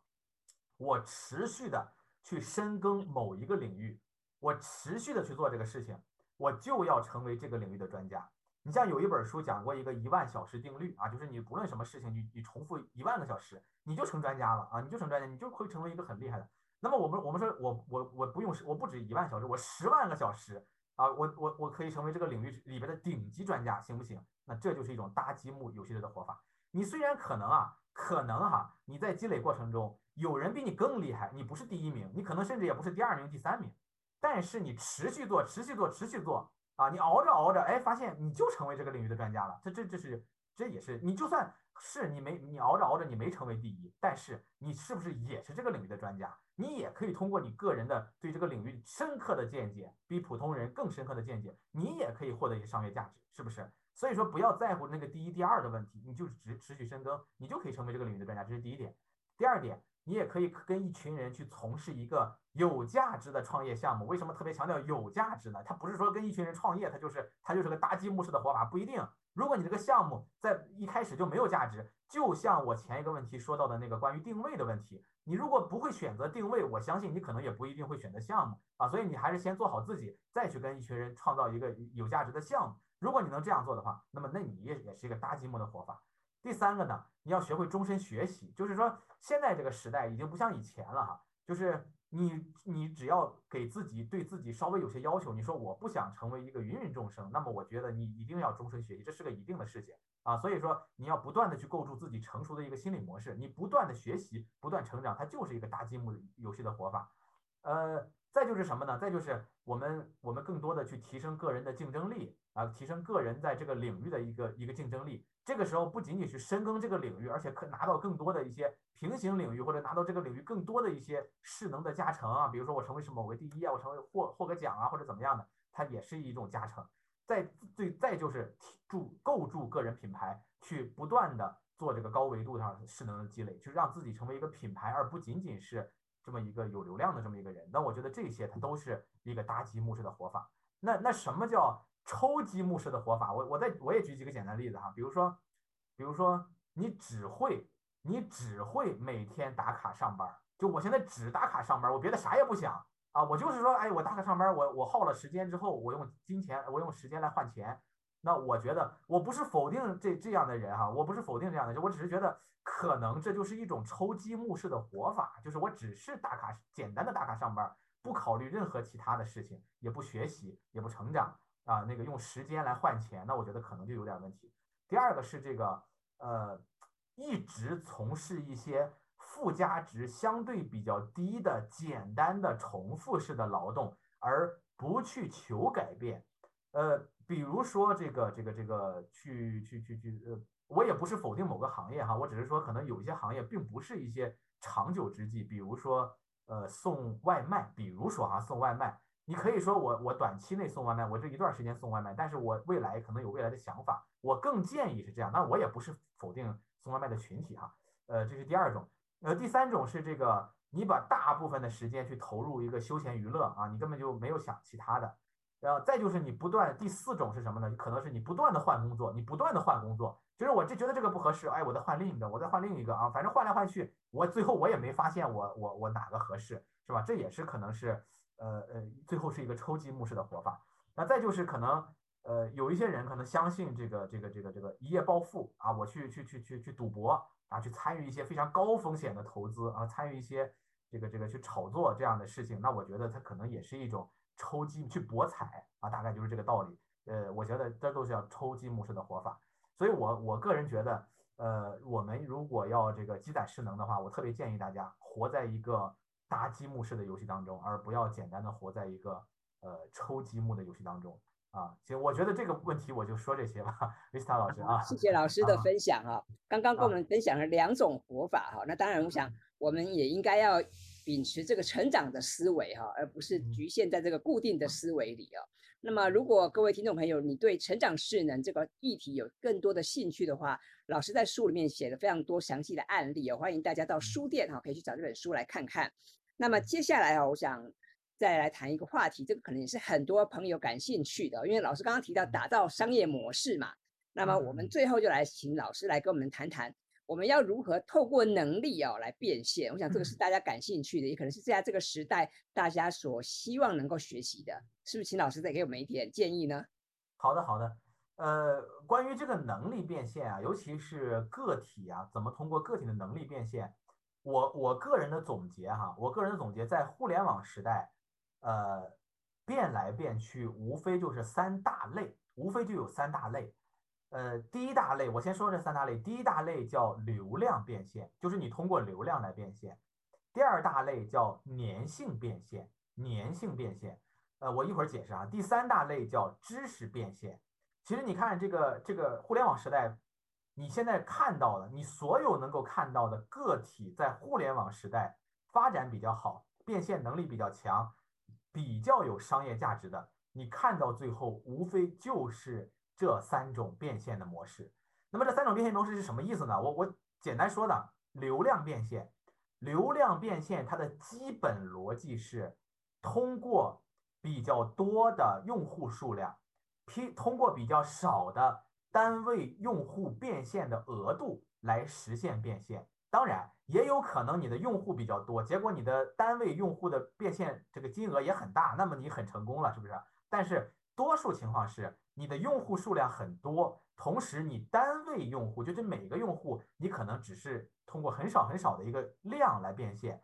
我持续的去深耕某一个领域。我持续的去做这个事情，我就要成为这个领域的专家。你像有一本书讲过一个一万小时定律啊，就是你不论什么事情，你你重复一万个小时，你就成专家了啊，你就成专家，你就会成为一个很厉害的。那么我们我们说我我我不用我不止一万小时，我十万个小时啊，我我我可以成为这个领域里边的顶级专家，行不行？那这就是一种搭积木游戏的活法。你虽然可能啊，可能哈，你在积累过程中有人比你更厉害，你不是第一名，你可能甚至也不是第二名、第三名。但是你持续做，持续做，持续做啊！你熬着熬着，哎，发现你就成为这个领域的专家了。这这这是这也是你就算是你没你熬着熬着你没成为第一，但是你是不是也是这个领域的专家？你也可以通过你个人的对这个领域深刻的见解，比普通人更深刻的见解，你也可以获得一些商业价值，是不是？所以说不要在乎那个第一、第二的问题，你就是只持续深耕，你就可以成为这个领域的专家。这是第一点。第二点。你也可以跟一群人去从事一个有价值的创业项目。为什么特别强调有价值呢？它不是说跟一群人创业，它就是它就是个搭积木式的活法，不一定。如果你这个项目在一开始就没有价值，就像我前一个问题说到的那个关于定位的问题，你如果不会选择定位，我相信你可能也不一定会选择项目啊。所以你还是先做好自己，再去跟一群人创造一个有价值的项目。如果你能这样做的话，那么那你也也是一个搭积木的活法。第三个呢，你要学会终身学习，就是说现在这个时代已经不像以前了哈，就是你你只要给自己对自己稍微有些要求，你说我不想成为一个芸芸众生，那么我觉得你一定要终身学习，这是个一定的事情啊，所以说你要不断的去构筑自己成熟的一个心理模式，你不断的学习，不断成长，它就是一个搭积木游戏的活法，呃。再就是什么呢？再就是我们我们更多的去提升个人的竞争力啊，提升个人在这个领域的一个一个竞争力。这个时候不仅仅是深耕这个领域，而且可拿到更多的一些平行领域或者拿到这个领域更多的一些势能的加成啊。比如说我成为是某个第一啊，我成为获获个奖啊或者怎么样的，它也是一种加成。再最再就是筑构筑个人品牌，去不断的做这个高维度上势能的积累，去让自己成为一个品牌，而不仅仅是。这么一个有流量的这么一个人。那我觉得这些它都是一个搭积木式的活法。那那什么叫抽积木式的活法？我我再我也举几个简单例子哈，比如说，比如说你只会你只会每天打卡上班，就我现在只打卡上班，我别的啥也不想啊，我就是说，哎，我打卡上班，我我耗了时间之后，我用金钱，我用时间来换钱。那我觉得我不是否定这这样的人哈，我不是否定这样的人，我只是觉得可能这就是一种抽积木式的活法，就是我只是打卡简单的打卡上班，不考虑任何其他的事情，也不学习，也不成长啊，那个用时间来换钱，那我觉得可能就有点问题。第二个是这个呃，一直从事一些附加值相对比较低的简单的重复式的劳动，而不去求改变，呃。比如说这个这个这个去去去去呃，我也不是否定某个行业哈，我只是说可能有一些行业并不是一些长久之计。比如说呃送外卖，比如说哈送外卖，你可以说我我短期内送外卖，我这一段时间送外卖，但是我未来可能有未来的想法，我更建议是这样。那我也不是否定送外卖的群体哈，呃这是第二种，呃第三种是这个你把大部分的时间去投入一个休闲娱乐啊，你根本就没有想其他的。然后再就是你不断，第四种是什么呢？可能是你不断的换工作，你不断的换工作，就是我就觉得这个不合适，哎，我再换另一个，我再换另一个啊，反正换来换去，我最后我也没发现我我我哪个合适，是吧？这也是可能是呃呃，最后是一个抽积木式的活法。那再就是可能呃，有一些人可能相信这个这个这个这个一夜暴富啊，我去去去去去赌博啊，去参与一些非常高风险的投资啊，参与一些这个这个去炒作这样的事情，那我觉得它可能也是一种。抽积去博彩啊，大概就是这个道理。呃，我觉得这都是要抽积木式的活法。所以，我我个人觉得，呃，我们如果要这个积攒势能的话，我特别建议大家活在一个搭积木式的游戏当中，而不要简单的活在一个呃抽积木的游戏当中啊。行，我觉得这个问题我就说这些吧，维斯塔老师啊。谢谢老师的分享啊，刚刚跟我们分享了两种活法哈。那当然，我想我们也应该要。秉持这个成长的思维哈，而不是局限在这个固定的思维里啊。那么，如果各位听众朋友，你对成长势能这个议题有更多的兴趣的话，老师在书里面写了非常多详细的案例哦，欢迎大家到书店哈，可以去找这本书来看看。那么接下来啊，我想再来谈一个话题，这个可能也是很多朋友感兴趣的，因为老师刚刚提到打造商业模式嘛。那么我们最后就来请老师来跟我们谈谈。我们要如何透过能力哦来变现？我想这个是大家感兴趣的，也可能是在这个时代大家所希望能够学习的，是不是？请老师再给我们一点建议呢？好的，好的。呃，关于这个能力变现啊，尤其是个体啊，怎么通过个体的能力变现？我我个人的总结哈，我个人的总结，在互联网时代，呃，变来变去，无非就是三大类，无非就有三大类。呃，第一大类，我先说这三大类。第一大类叫流量变现，就是你通过流量来变现。第二大类叫粘性变现，粘性变现。呃，我一会儿解释啊。第三大类叫知识变现。其实你看这个这个互联网时代，你现在看到的，你所有能够看到的个体在互联网时代发展比较好，变现能力比较强，比较有商业价值的，你看到最后无非就是。这三种变现的模式，那么这三种变现模式是什么意思呢？我我简单说的，流量变现，流量变现它的基本逻辑是通过比较多的用户数量，批通过比较少的单位用户变现的额度来实现变现。当然，也有可能你的用户比较多，结果你的单位用户的变现这个金额也很大，那么你很成功了，是不是？但是多数情况是。你的用户数量很多，同时你单位用户，就这每个用户，你可能只是通过很少很少的一个量来变现。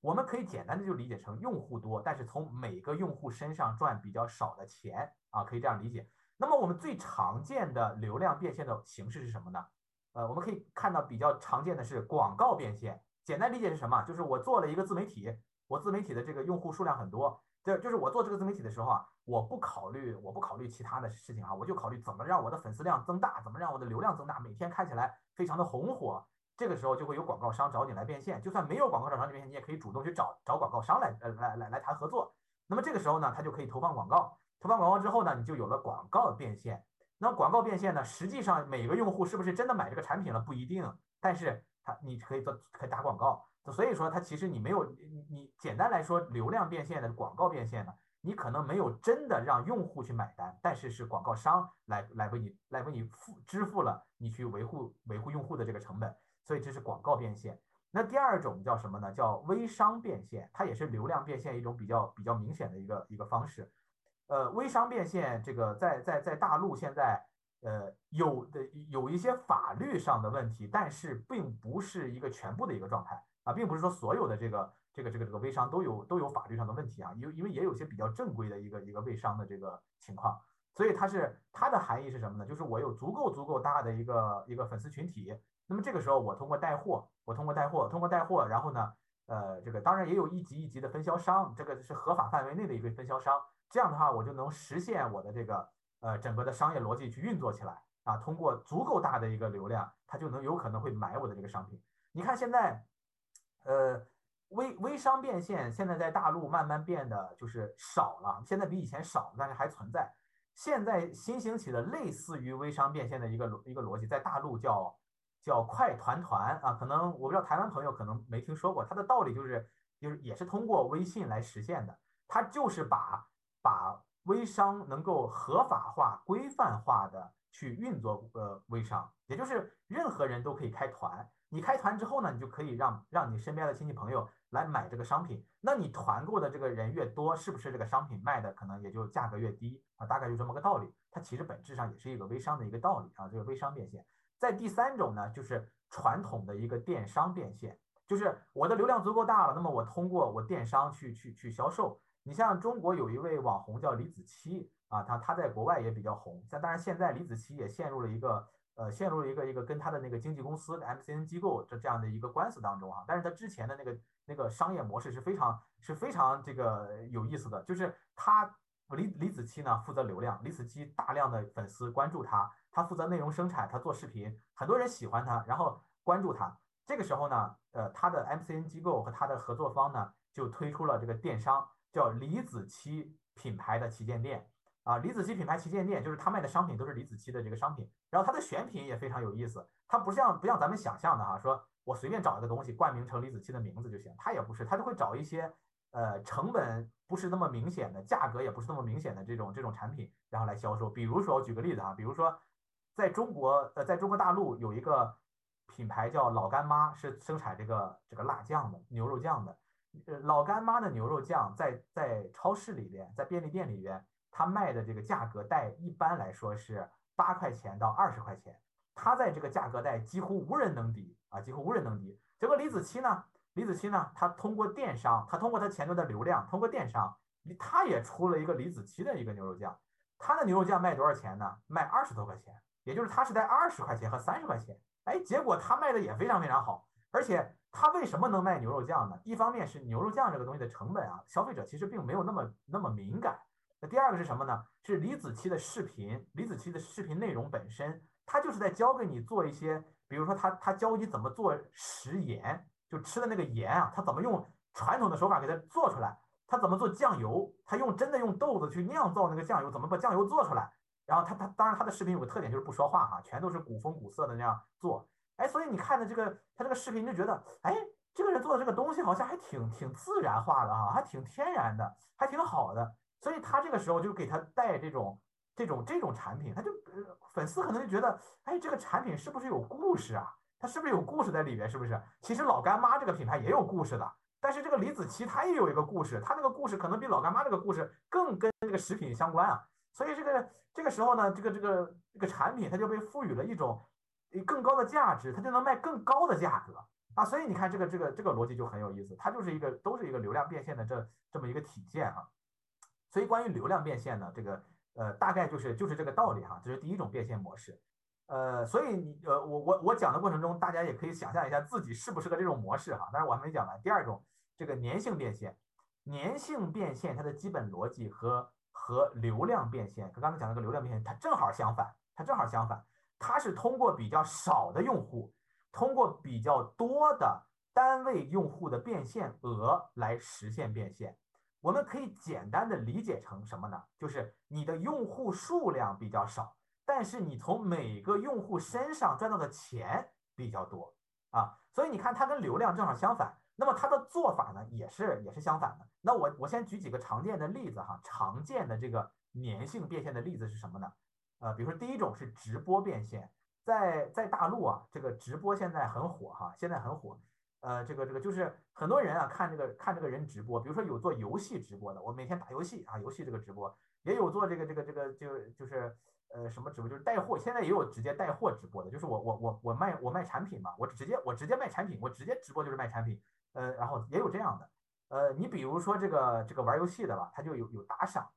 我们可以简单的就理解成用户多，但是从每个用户身上赚比较少的钱啊，可以这样理解。那么我们最常见的流量变现的形式是什么呢？呃，我们可以看到比较常见的是广告变现。简单理解是什么？就是我做了一个自媒体，我自媒体的这个用户数量很多。对，就是我做这个自媒体的时候啊，我不考虑，我不考虑其他的事情啊，我就考虑怎么让我的粉丝量增大，怎么让我的流量增大，每天看起来非常的红火。这个时候就会有广告商找你来变现，就算没有广告商找你变现，你也可以主动去找找广告商来，呃，来来来谈合作。那么这个时候呢，他就可以投放广告，投放广告之后呢，你就有了广告变现。那广告变现呢，实际上每个用户是不是真的买这个产品了不一定，但是他你可以做可以打广告。所以说它其实你没有你你简单来说，流量变现的广告变现呢，你可能没有真的让用户去买单，但是是广告商来来为你来为你付支付了你去维护维护用户的这个成本，所以这是广告变现。那第二种叫什么呢？叫微商变现，它也是流量变现一种比较比较明显的一个一个方式。呃，微商变现这个在在在大陆现在呃有的有一些法律上的问题，但是并不是一个全部的一个状态啊，并不是说所有的这个这个这个这个微商都有都有法律上的问题啊，因因为也有些比较正规的一个一个微商的这个情况，所以它是它的含义是什么呢？就是我有足够足够大的一个一个粉丝群体，那么这个时候我通过带货，我通过带货，通过带货，然后呢，呃，这个当然也有一级一级的分销商，这个是合法范围内的一个分销商。这样的话，我就能实现我的这个呃整个的商业逻辑去运作起来啊。通过足够大的一个流量，他就能有可能会买我的这个商品。你看现在，呃，微微商变现现在在大陆慢慢变得就是少了，现在比以前少，但是还存在。现在新兴起的类似于微商变现的一个一个逻辑，在大陆叫叫快团团啊。可能我不知道台湾朋友可能没听说过，它的道理就是就是也是通过微信来实现的，它就是把。把微商能够合法化、规范化的去运作，呃，微商，也就是任何人都可以开团。你开团之后呢，你就可以让让你身边的亲戚朋友来买这个商品。那你团购的这个人越多，是不是这个商品卖的可能也就价格越低啊？大概就这么个道理。它其实本质上也是一个微商的一个道理啊，这个微商变现。在第三种呢，就是传统的一个电商变现，就是我的流量足够大了，那么我通过我电商去去去销售。你像中国有一位网红叫李子柒啊，他他在国外也比较红。但当然现在李子柒也陷入了一个呃陷入了一个一个跟他的那个经纪公司 MCN 机构这这样的一个官司当中啊。但是他之前的那个那个商业模式是非常是非常这个有意思的，就是他李李子柒呢负责流量，李子柒大量的粉丝关注他，他负责内容生产，他做视频，很多人喜欢他，然后关注他。这个时候呢，呃，他的 MCN 机构和他的合作方呢就推出了这个电商。叫李子柒品牌的旗舰店啊，李子柒品牌旗舰店就是他卖的商品都是李子柒的这个商品，然后他的选品也非常有意思，他不像不像咱们想象的哈，说我随便找一个东西冠名成李子柒的名字就行，他也不是，他就会找一些呃成本不是那么明显的，价格也不是那么明显的这种这种产品，然后来销售。比如说我举个例子啊，比如说在中国呃在中国大陆有一个品牌叫老干妈，是生产这个这个辣酱的牛肉酱的。呃，老干妈的牛肉酱在在超市里边，在便利店里边，它卖的这个价格带一般来说是八块钱到二十块钱，它在这个价格带几乎无人能敌啊，几乎无人能敌。结果李子柒呢，李子柒呢，他通过电商，他通过他前端的流量，通过电商，他也出了一个李子柒的一个牛肉酱，他的牛肉酱卖多少钱呢？卖二十多块钱，也就是他是在二十块钱和三十块钱，哎，结果他卖的也非常非常好，而且。他为什么能卖牛肉酱呢？一方面是牛肉酱这个东西的成本啊，消费者其实并没有那么那么敏感。那第二个是什么呢？是李子柒的视频，李子柒的视频内容本身，他就是在教给你做一些，比如说他他教你怎么做食盐，就吃的那个盐啊，他怎么用传统的手法给它做出来，他怎么做酱油，他用真的用豆子去酿造那个酱油，怎么把酱油做出来？然后他他当然他的视频有个特点就是不说话哈，全都是古风古色的那样做。哎，所以你看的这个他这个视频就觉得，哎，这个人做的这个东西好像还挺挺自然化的哈，还挺天然的，还挺好的。所以他这个时候就给他带这种这种这种产品，他就粉丝可能就觉得，哎，这个产品是不是有故事啊？它是不是有故事在里边？是不是？其实老干妈这个品牌也有故事的，但是这个李子柒他也有一个故事，他那个故事可能比老干妈这个故事更跟这个食品相关啊。所以这个这个时候呢，这个这个这个产品它就被赋予了一种。更高的价值，它就能卖更高的价格啊！所以你看，这个这个这个逻辑就很有意思，它就是一个都是一个流量变现的这这么一个体现啊。所以关于流量变现呢，这个呃大概就是就是这个道理哈，这是第一种变现模式。呃，所以你呃我我我讲的过程中，大家也可以想象一下自己适不适合这种模式哈。但是我还没讲完，第二种这个粘性变现，粘性变现它的基本逻辑和和流量变现，和刚才讲那个流量变现，它正好相反，它正好相反。它是通过比较少的用户，通过比较多的单位用户的变现额来实现变现。我们可以简单的理解成什么呢？就是你的用户数量比较少，但是你从每个用户身上赚到的钱比较多啊。所以你看，它跟流量正好相反。那么它的做法呢，也是也是相反的。那我我先举几个常见的例子哈，常见的这个粘性变现的例子是什么呢？呃，比如说第一种是直播变现，在在大陆啊，这个直播现在很火哈，现在很火。呃，这个这个就是很多人啊看这个看这个人直播，比如说有做游戏直播的，我每天打游戏啊，游戏这个直播也有做这个这个这个就就是呃什么直播，就是带货，现在也有直接带货直播的，就是我我我我卖我卖产品嘛，我直接我直接卖产品，我直接直播就是卖产品。呃，然后也有这样的，呃，你比如说这个这个玩游戏的吧，他就有有打赏。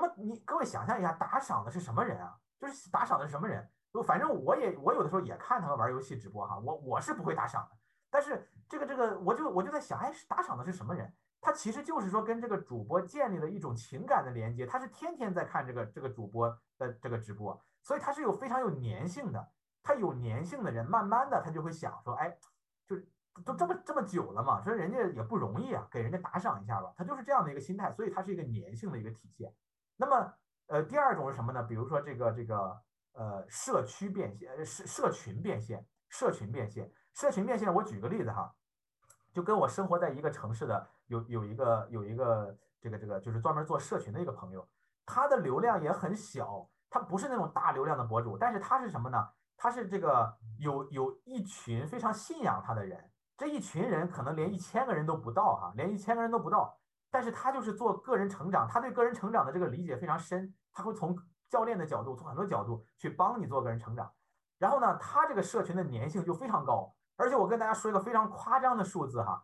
那么你各位想象一下，打赏的是什么人啊？就是打赏的是什么人？就反正我也我有的时候也看他们玩游戏直播哈，我我是不会打赏的。但是这个这个我就我就在想，哎，打赏的是什么人？他其实就是说跟这个主播建立了一种情感的连接，他是天天在看这个这个主播的这个直播，所以他是有非常有粘性的。他有粘性的人，慢慢的他就会想说，哎，就。都这么这么久了嘛，说人家也不容易啊，给人家打赏一下吧，他就是这样的一个心态，所以它是一个粘性的一个体现。那么，呃，第二种是什么呢？比如说这个这个呃社区变现，呃社社群变现，社群变现，社群变现。我举个例子哈，就跟我生活在一个城市的有有一个有一个这个这个就是专门做社群的一个朋友，他的流量也很小，他不是那种大流量的博主，但是他是什么呢？他是这个有有一群非常信仰他的人。这一群人可能连一千个人都不到哈，连一千个人都不到，但是他就是做个人成长，他对个人成长的这个理解非常深，他会从教练的角度，从很多角度去帮你做个人成长。然后呢，他这个社群的粘性就非常高，而且我跟大家说一个非常夸张的数字哈，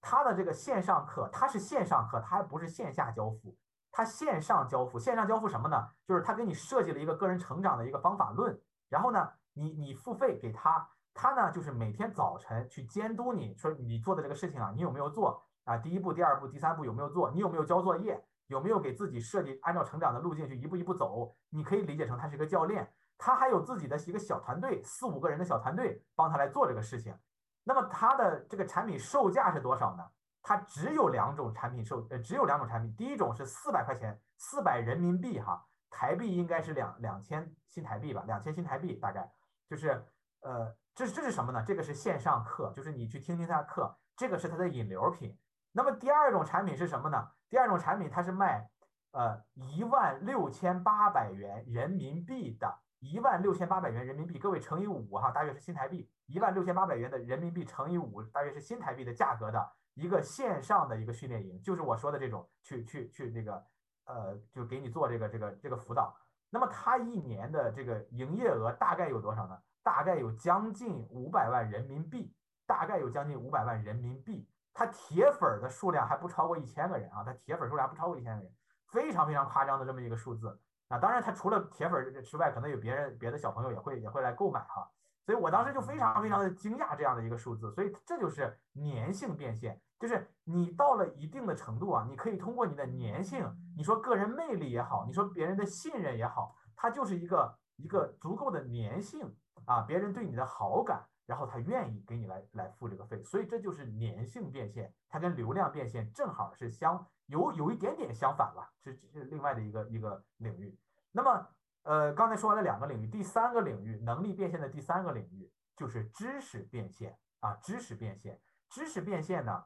他的这个线上课，他是线上课，他还不是线下交付，他线上交付，线上交付什么呢？就是他给你设计了一个个人成长的一个方法论，然后呢，你你付费给他。他呢，就是每天早晨去监督你说你做的这个事情啊，你有没有做啊？第一步、第二步、第三步有没有做？你有没有交作业？有没有给自己设计按照成长的路径去一步一步走？你可以理解成他是一个教练，他还有自己的一个小团队，四五个人的小团队帮他来做这个事情。那么他的这个产品售价是多少呢？他只有两种产品售，呃，只有两种产品。第一种是四百块钱，四百人民币哈，台币应该是两两千新台币吧，两千新台币大概就是呃。这这是什么呢？这个是线上课，就是你去听听他的课，这个是他的引流品。那么第二种产品是什么呢？第二种产品它是卖，呃，一万六千八百元人民币的，一万六千八百元人民币，各位乘以五哈，大约是新台币一万六千八百元的人民币乘以五，大约是新台币的价格的一个线上的一个训练营，就是我说的这种去去去那个，呃，就给你做这个这个这个辅导。那么他一年的这个营业额大概有多少呢？大概有将近五百万人民币，大概有将近五百万人民币。他铁粉的数量还不超过一千个人啊，他铁粉数量还不超过一千个人，非常非常夸张的这么一个数字啊。当然，他除了铁粉之外，可能有别人别的小朋友也会也会来购买哈。所以我当时就非常非常的惊讶这样的一个数字。所以这就是粘性变现，就是你到了一定的程度啊，你可以通过你的粘性，你说个人魅力也好，你说别人的信任也好，它就是一个一个足够的粘性。啊，别人对你的好感，然后他愿意给你来来付这个费，所以这就是粘性变现，它跟流量变现正好是相有有一点点相反吧，是是另外的一个一个领域。那么，呃，刚才说完了两个领域，第三个领域能力变现的第三个领域就是知识变现啊，知识变现，知识变现呢，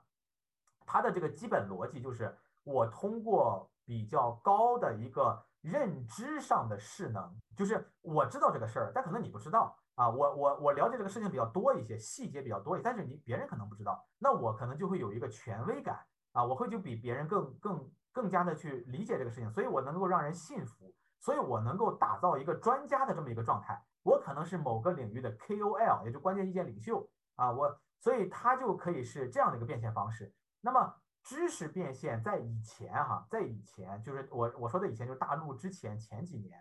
它的这个基本逻辑就是我通过比较高的一个认知上的势能，就是我知道这个事儿，但可能你不知道。啊，我我我了解这个事情比较多一些，细节比较多一些，但是你别人可能不知道，那我可能就会有一个权威感啊，我会就比别人更更更加的去理解这个事情，所以我能够让人信服，所以我能够打造一个专家的这么一个状态，我可能是某个领域的 KOL，也就关键意见领袖啊，我所以他就可以是这样的一个变现方式。那么知识变现在以前哈，在以前就是我我说的以前就是大陆之前前几年。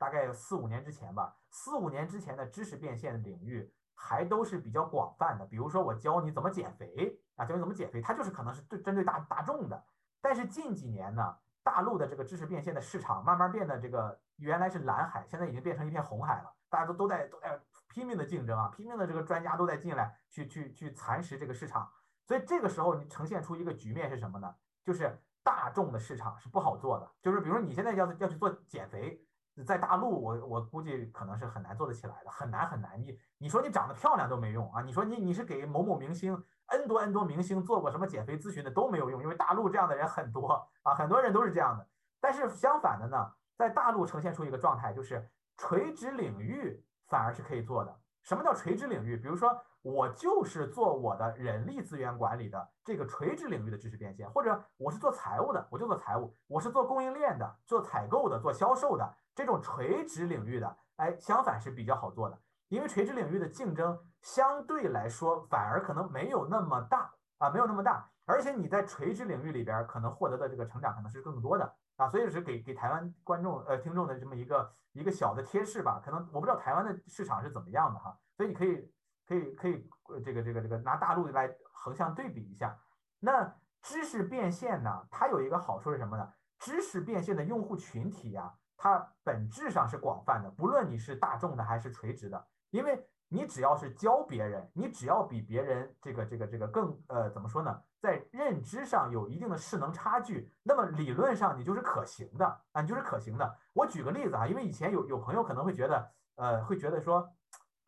大概有四五年之前吧，四五年之前的知识变现领域还都是比较广泛的。比如说，我教你怎么减肥啊，教你怎么减肥，它就是可能是对针对大大众的。但是近几年呢，大陆的这个知识变现的市场慢慢变得这个原来是蓝海，现在已经变成一片红海了。大家都都在都在拼命的竞争啊，拼命的这个专家都在进来去去去蚕食这个市场。所以这个时候你呈现出一个局面是什么呢？就是大众的市场是不好做的。就是比如说你现在要要去做减肥。在大陆，我我估计可能是很难做得起来的，很难很难。你你说你长得漂亮都没用啊！你说你你是给某某明星 N 多 N 多明星做过什么减肥咨询的都没有用，因为大陆这样的人很多啊，很多人都是这样的。但是相反的呢，在大陆呈现出一个状态，就是垂直领域反而是可以做的。什么叫垂直领域？比如说。我就是做我的人力资源管理的这个垂直领域的知识变现，或者我是做财务的，我就做财务；我是做供应链的，做采购的，做销售的这种垂直领域的，哎，相反是比较好做的，因为垂直领域的竞争相对来说反而可能没有那么大啊，没有那么大，而且你在垂直领域里边可能获得的这个成长可能是更多的啊，所以是给给台湾观众呃听众的这么一个一个小的贴士吧，可能我不知道台湾的市场是怎么样的哈，所以你可以。可以可以，这个这个这个拿大陆来横向对比一下。那知识变现呢？它有一个好处是什么呢？知识变现的用户群体呀，它本质上是广泛的，不论你是大众的还是垂直的。因为你只要是教别人，你只要比别人这个这个这个更呃怎么说呢，在认知上有一定的势能差距，那么理论上你就是可行的啊，你就是可行的。我举个例子啊，因为以前有有朋友可能会觉得，呃，会觉得说。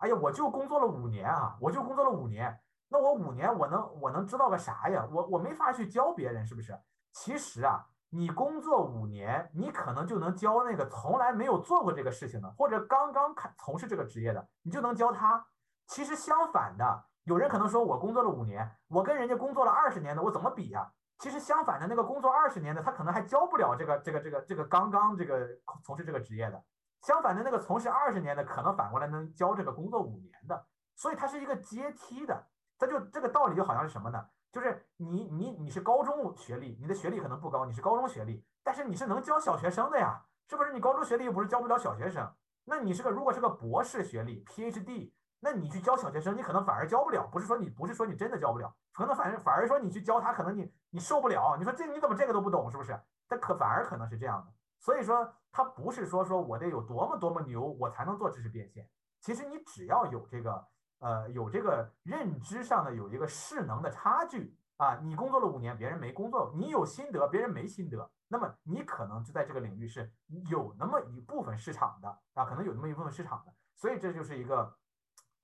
哎呀，我就工作了五年啊，我就工作了五年，那我五年我能我能知道个啥呀？我我没法去教别人，是不是？其实啊，你工作五年，你可能就能教那个从来没有做过这个事情的，或者刚刚开从事这个职业的，你就能教他。其实相反的，有人可能说我工作了五年，我跟人家工作了二十年的，我怎么比呀？其实相反的，那个工作二十年的，他可能还教不了这个这个这个这个刚刚这个从事这个职业的。相反的，那个从事二十年的，可能反过来能教这个工作五年的，所以它是一个阶梯的。它就这个道理就好像是什么呢？就是你你你是高中学历，你的学历可能不高，你是高中学历，但是你是能教小学生的呀，是不是？你高中学历又不是教不了小学生，那你是个如果是个博士学历 PhD，那你去教小学生，你可能反而教不了。不是说你不是说你真的教不了，可能反正反而说你去教他，可能你你受不了。你说这你怎么这个都不懂，是不是？但可反而可能是这样的。所以说，它不是说说我得有多么多么牛，我才能做知识变现。其实你只要有这个，呃，有这个认知上的有一个势能的差距啊，你工作了五年，别人没工作，你有心得，别人没心得，那么你可能就在这个领域是有那么一部分市场的啊，可能有那么一部分市场的。所以这就是一个，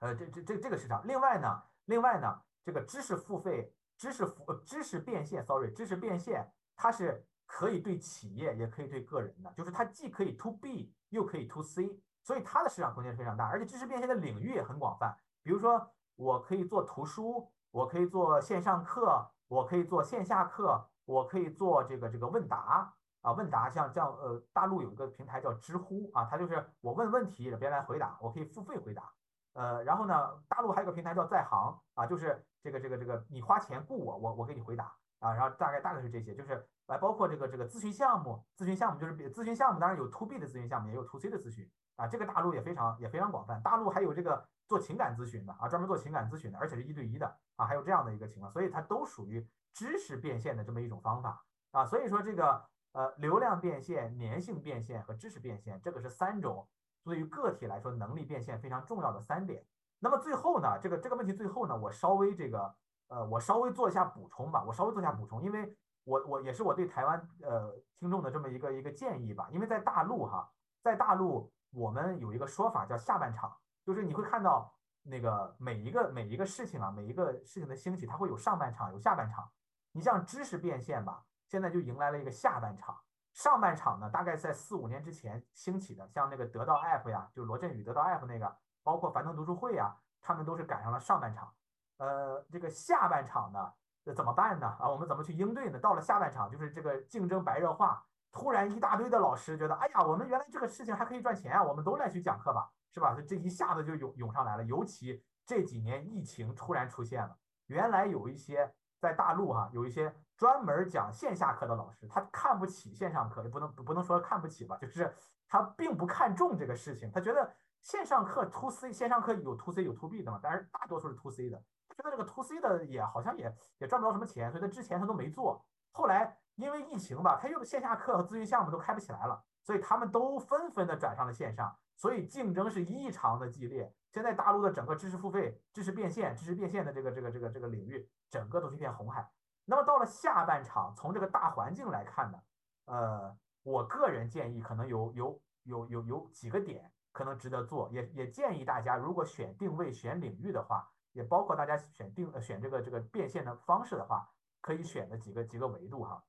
呃，这这这这个市场。另外呢，另外呢，这个知识付费、知识付、知识变现，sorry，知识变现，它是。可以对企业，也可以对个人的，就是它既可以 to B，又可以 to C，所以它的市场空间非常大，而且知识变现的领域也很广泛。比如说，我可以做图书，我可以做线上课，我可以做线下课，我可以做这个这个问答啊，问答像像呃，大陆有一个平台叫知乎啊，它就是我问问题，别人来回答，我可以付费回答。呃，然后呢，大陆还有个平台叫在行啊，就是这个这个这个你花钱雇我，我我给你回答啊，然后大概大概是这些，就是。来，包括这个这个咨询项目，咨询项目就是咨询项目，当然有 to B 的咨询项目，也有 to C 的咨询啊。这个大陆也非常也非常广泛，大陆还有这个做情感咨询的啊，专门做情感咨询的，而且是一对一的啊，还有这样的一个情况，所以它都属于知识变现的这么一种方法啊。所以说这个呃流量变现、粘性变现和知识变现，这个是三种对于个体来说能力变现非常重要的三点。那么最后呢，这个这个问题最后呢，我稍微这个呃我稍微做一下补充吧，我稍微做一下补充，因为。我我也是我对台湾呃听众的这么一个一个建议吧，因为在大陆哈，在大陆我们有一个说法叫下半场，就是你会看到那个每一个每一个事情啊，每一个事情的兴起，它会有上半场有下半场。你像知识变现吧，现在就迎来了一个下半场。上半场呢，大概在四五年之前兴起的，像那个得到 App 呀，就罗振宇得到 App 那个，包括樊登读书会呀，他们都是赶上了上半场。呃，这个下半场呢？这怎么办呢？啊，我们怎么去应对呢？到了下半场，就是这个竞争白热化，突然一大堆的老师觉得，哎呀，我们原来这个事情还可以赚钱啊，我们都来去讲课吧，是吧？这一下子就涌涌上来了。尤其这几年疫情突然出现了，原来有一些在大陆哈，有一些专门讲线下课的老师，他看不起线上课，也不能不能说看不起吧，就是他并不看重这个事情，他觉得线上课 to C，线上课有 to C 有 to B 的嘛，但是大多数是 to C 的。现在这个 to C 的也好像也也赚不到什么钱，所以他之前他都没做。后来因为疫情吧，他又线下课和咨询项目都开不起来了，所以他们都纷纷的转上了线上，所以竞争是异常的激烈。现在大陆的整个知识付费、知识变现、知识变现的这个这个这个这个领域，整个都是一片红海。那么到了下半场，从这个大环境来看呢，呃，我个人建议可能有有有有有几个点可能值得做，也也建议大家，如果选定位、选领域的话，也包括大家选定选这个这个变现的方式的话，可以选的几个几个维度哈。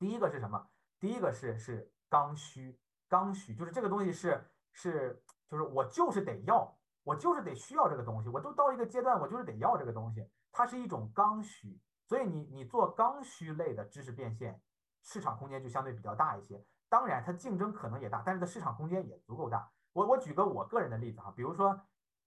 第一个是什么？第一个是是刚需，刚需就是这个东西是是就是我就是得要，我就是得需要这个东西，我都到一个阶段，我就是得要这个东西，它是一种刚需，所以你你做刚需类的知识变现，市场空间就相对比较大一些。当然，它竞争可能也大，但是它市场空间也足够大。我我举个我个人的例子哈，比如说，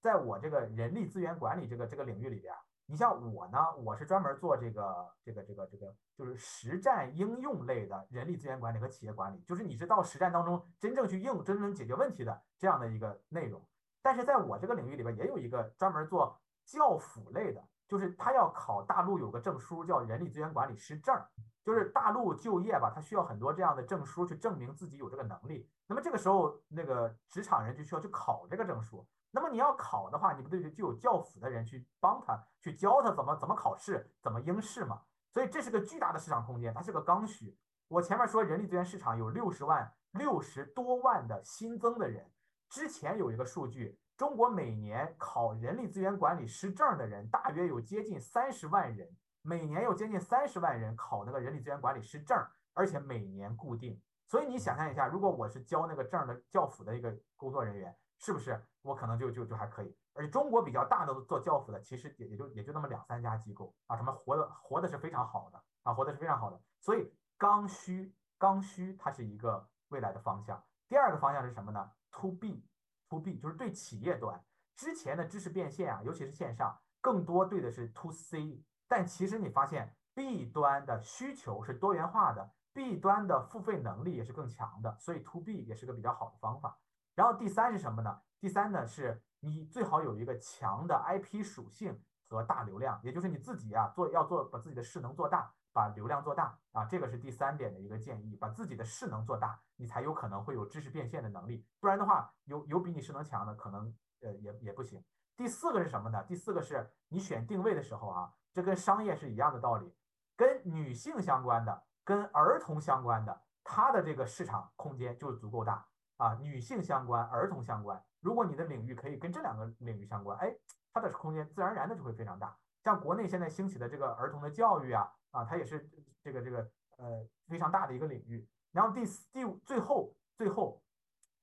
在我这个人力资源管理这个这个领域里边，你像我呢，我是专门做这个这个这个这个就是实战应用类的人力资源管理和企业管理，就是你是到实战当中真正去应、真正解决问题的这样的一个内容。但是在我这个领域里边，也有一个专门做教辅类的，就是他要考大陆有个证书叫人力资源管理师证。就是大陆就业吧，他需要很多这样的证书去证明自己有这个能力。那么这个时候，那个职场人就需要去考这个证书。那么你要考的话，你不对就有教辅的人去帮他，去教他怎么怎么考试，怎么应试嘛。所以这是个巨大的市场空间，它是个刚需。我前面说人力资源市场有六十万、六十多万的新增的人。之前有一个数据，中国每年考人力资源管理师证的人大约有接近三十万人。每年有接近三十万人考那个人力资源管理师证，而且每年固定。所以你想象一下，如果我是教那个证的教辅的一个工作人员，是不是我可能就就就还可以？而且中国比较大的做教辅的，其实也也就也就那么两三家机构啊，他们活的活的是非常好的啊，活的是非常好的。所以刚需刚需它是一个未来的方向。第二个方向是什么呢？To B To B 就是对企业端之前的知识变现啊，尤其是线上，更多对的是 To C。但其实你发现，B 端的需求是多元化的，B 端的付费能力也是更强的，所以 To B 也是个比较好的方法。然后第三是什么呢？第三呢是你最好有一个强的 IP 属性和大流量，也就是你自己啊做要做把自己的势能做大，把流量做大啊，这个是第三点的一个建议，把自己的势能做大，你才有可能会有知识变现的能力，不然的话有有比你势能强的可能呃也也不行。第四个是什么呢？第四个是你选定位的时候啊。这跟商业是一样的道理，跟女性相关的、跟儿童相关的，它的这个市场空间就足够大啊。女性相关、儿童相关，如果你的领域可以跟这两个领域相关，哎，它的空间自然而然的就会非常大。像国内现在兴起的这个儿童的教育啊，啊，它也是这个这个呃非常大的一个领域。然后第四、第五，最后最后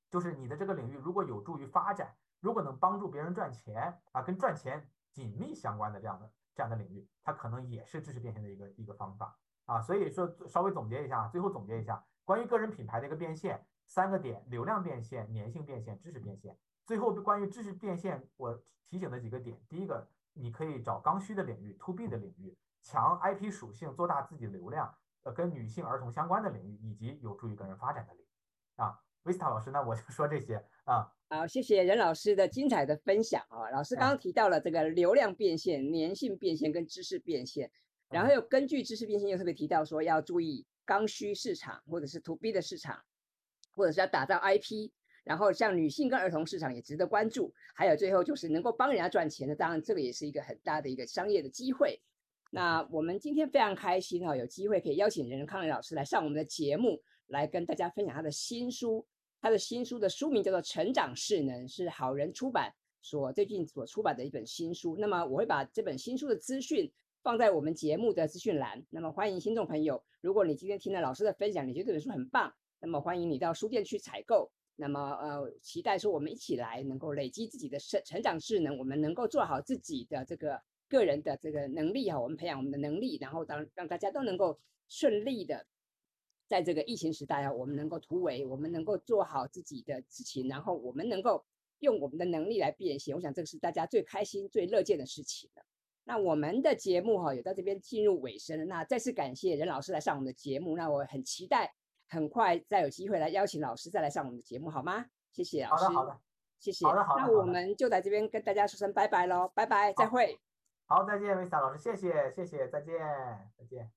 就是你的这个领域如果有助于发展，如果能帮助别人赚钱啊，跟赚钱紧密相关的这样的。这样的领域，它可能也是知识变现的一个一个方法啊。所以说，稍微总结一下，最后总结一下关于个人品牌的一个变现三个点：流量变现、粘性变现、知识变现。最后关于知识变现，我提醒的几个点：第一个，你可以找刚需的领域、to B 的领域，强 IP 属性，做大自己的流量，呃，跟女性、儿童相关的领域，以及有助于个人发展的领域啊。维斯塔老师，那我就说这些啊。好，谢谢任老师的精彩的分享啊！老师刚刚提到了这个流量变现、粘性变现跟知识变现，然后又根据知识变现又特别提到说要注意刚需市场或者是 to B 的市场，或者是要打造 IP，然后像女性跟儿童市场也值得关注，还有最后就是能够帮人家赚钱的，当然这个也是一个很大的一个商业的机会。那我们今天非常开心哈，有机会可以邀请任康仁老师来上我们的节目，来跟大家分享他的新书。他的新书的书名叫做《成长势能》，是好人出版所最近所出版的一本新书。那么我会把这本新书的资讯放在我们节目的资讯栏。那么欢迎听众朋友，如果你今天听了老师的分享，你觉得这本书很棒，那么欢迎你到书店去采购。那么呃，期待说我们一起来能够累积自己的成成长势能，我们能够做好自己的这个个人的这个能力哈，我们培养我们的能力，然后当让大家都能够顺利的。在这个疫情时代啊，我们能够突围，我们能够做好自己的事情，然后我们能够用我们的能力来变现。我想这个是大家最开心、最乐见的事情了。那我们的节目哈，也到这边进入尾声了。那再次感谢任老师来上我们的节目。那我很期待很快再有机会来邀请老师再来上我们的节目，好吗？谢谢老师。好的，好的，谢谢。好的，好的。那我们就在这边跟大家说声拜拜喽，拜拜，再会。好，再见，维萨老师，谢谢，谢谢，再见，再见。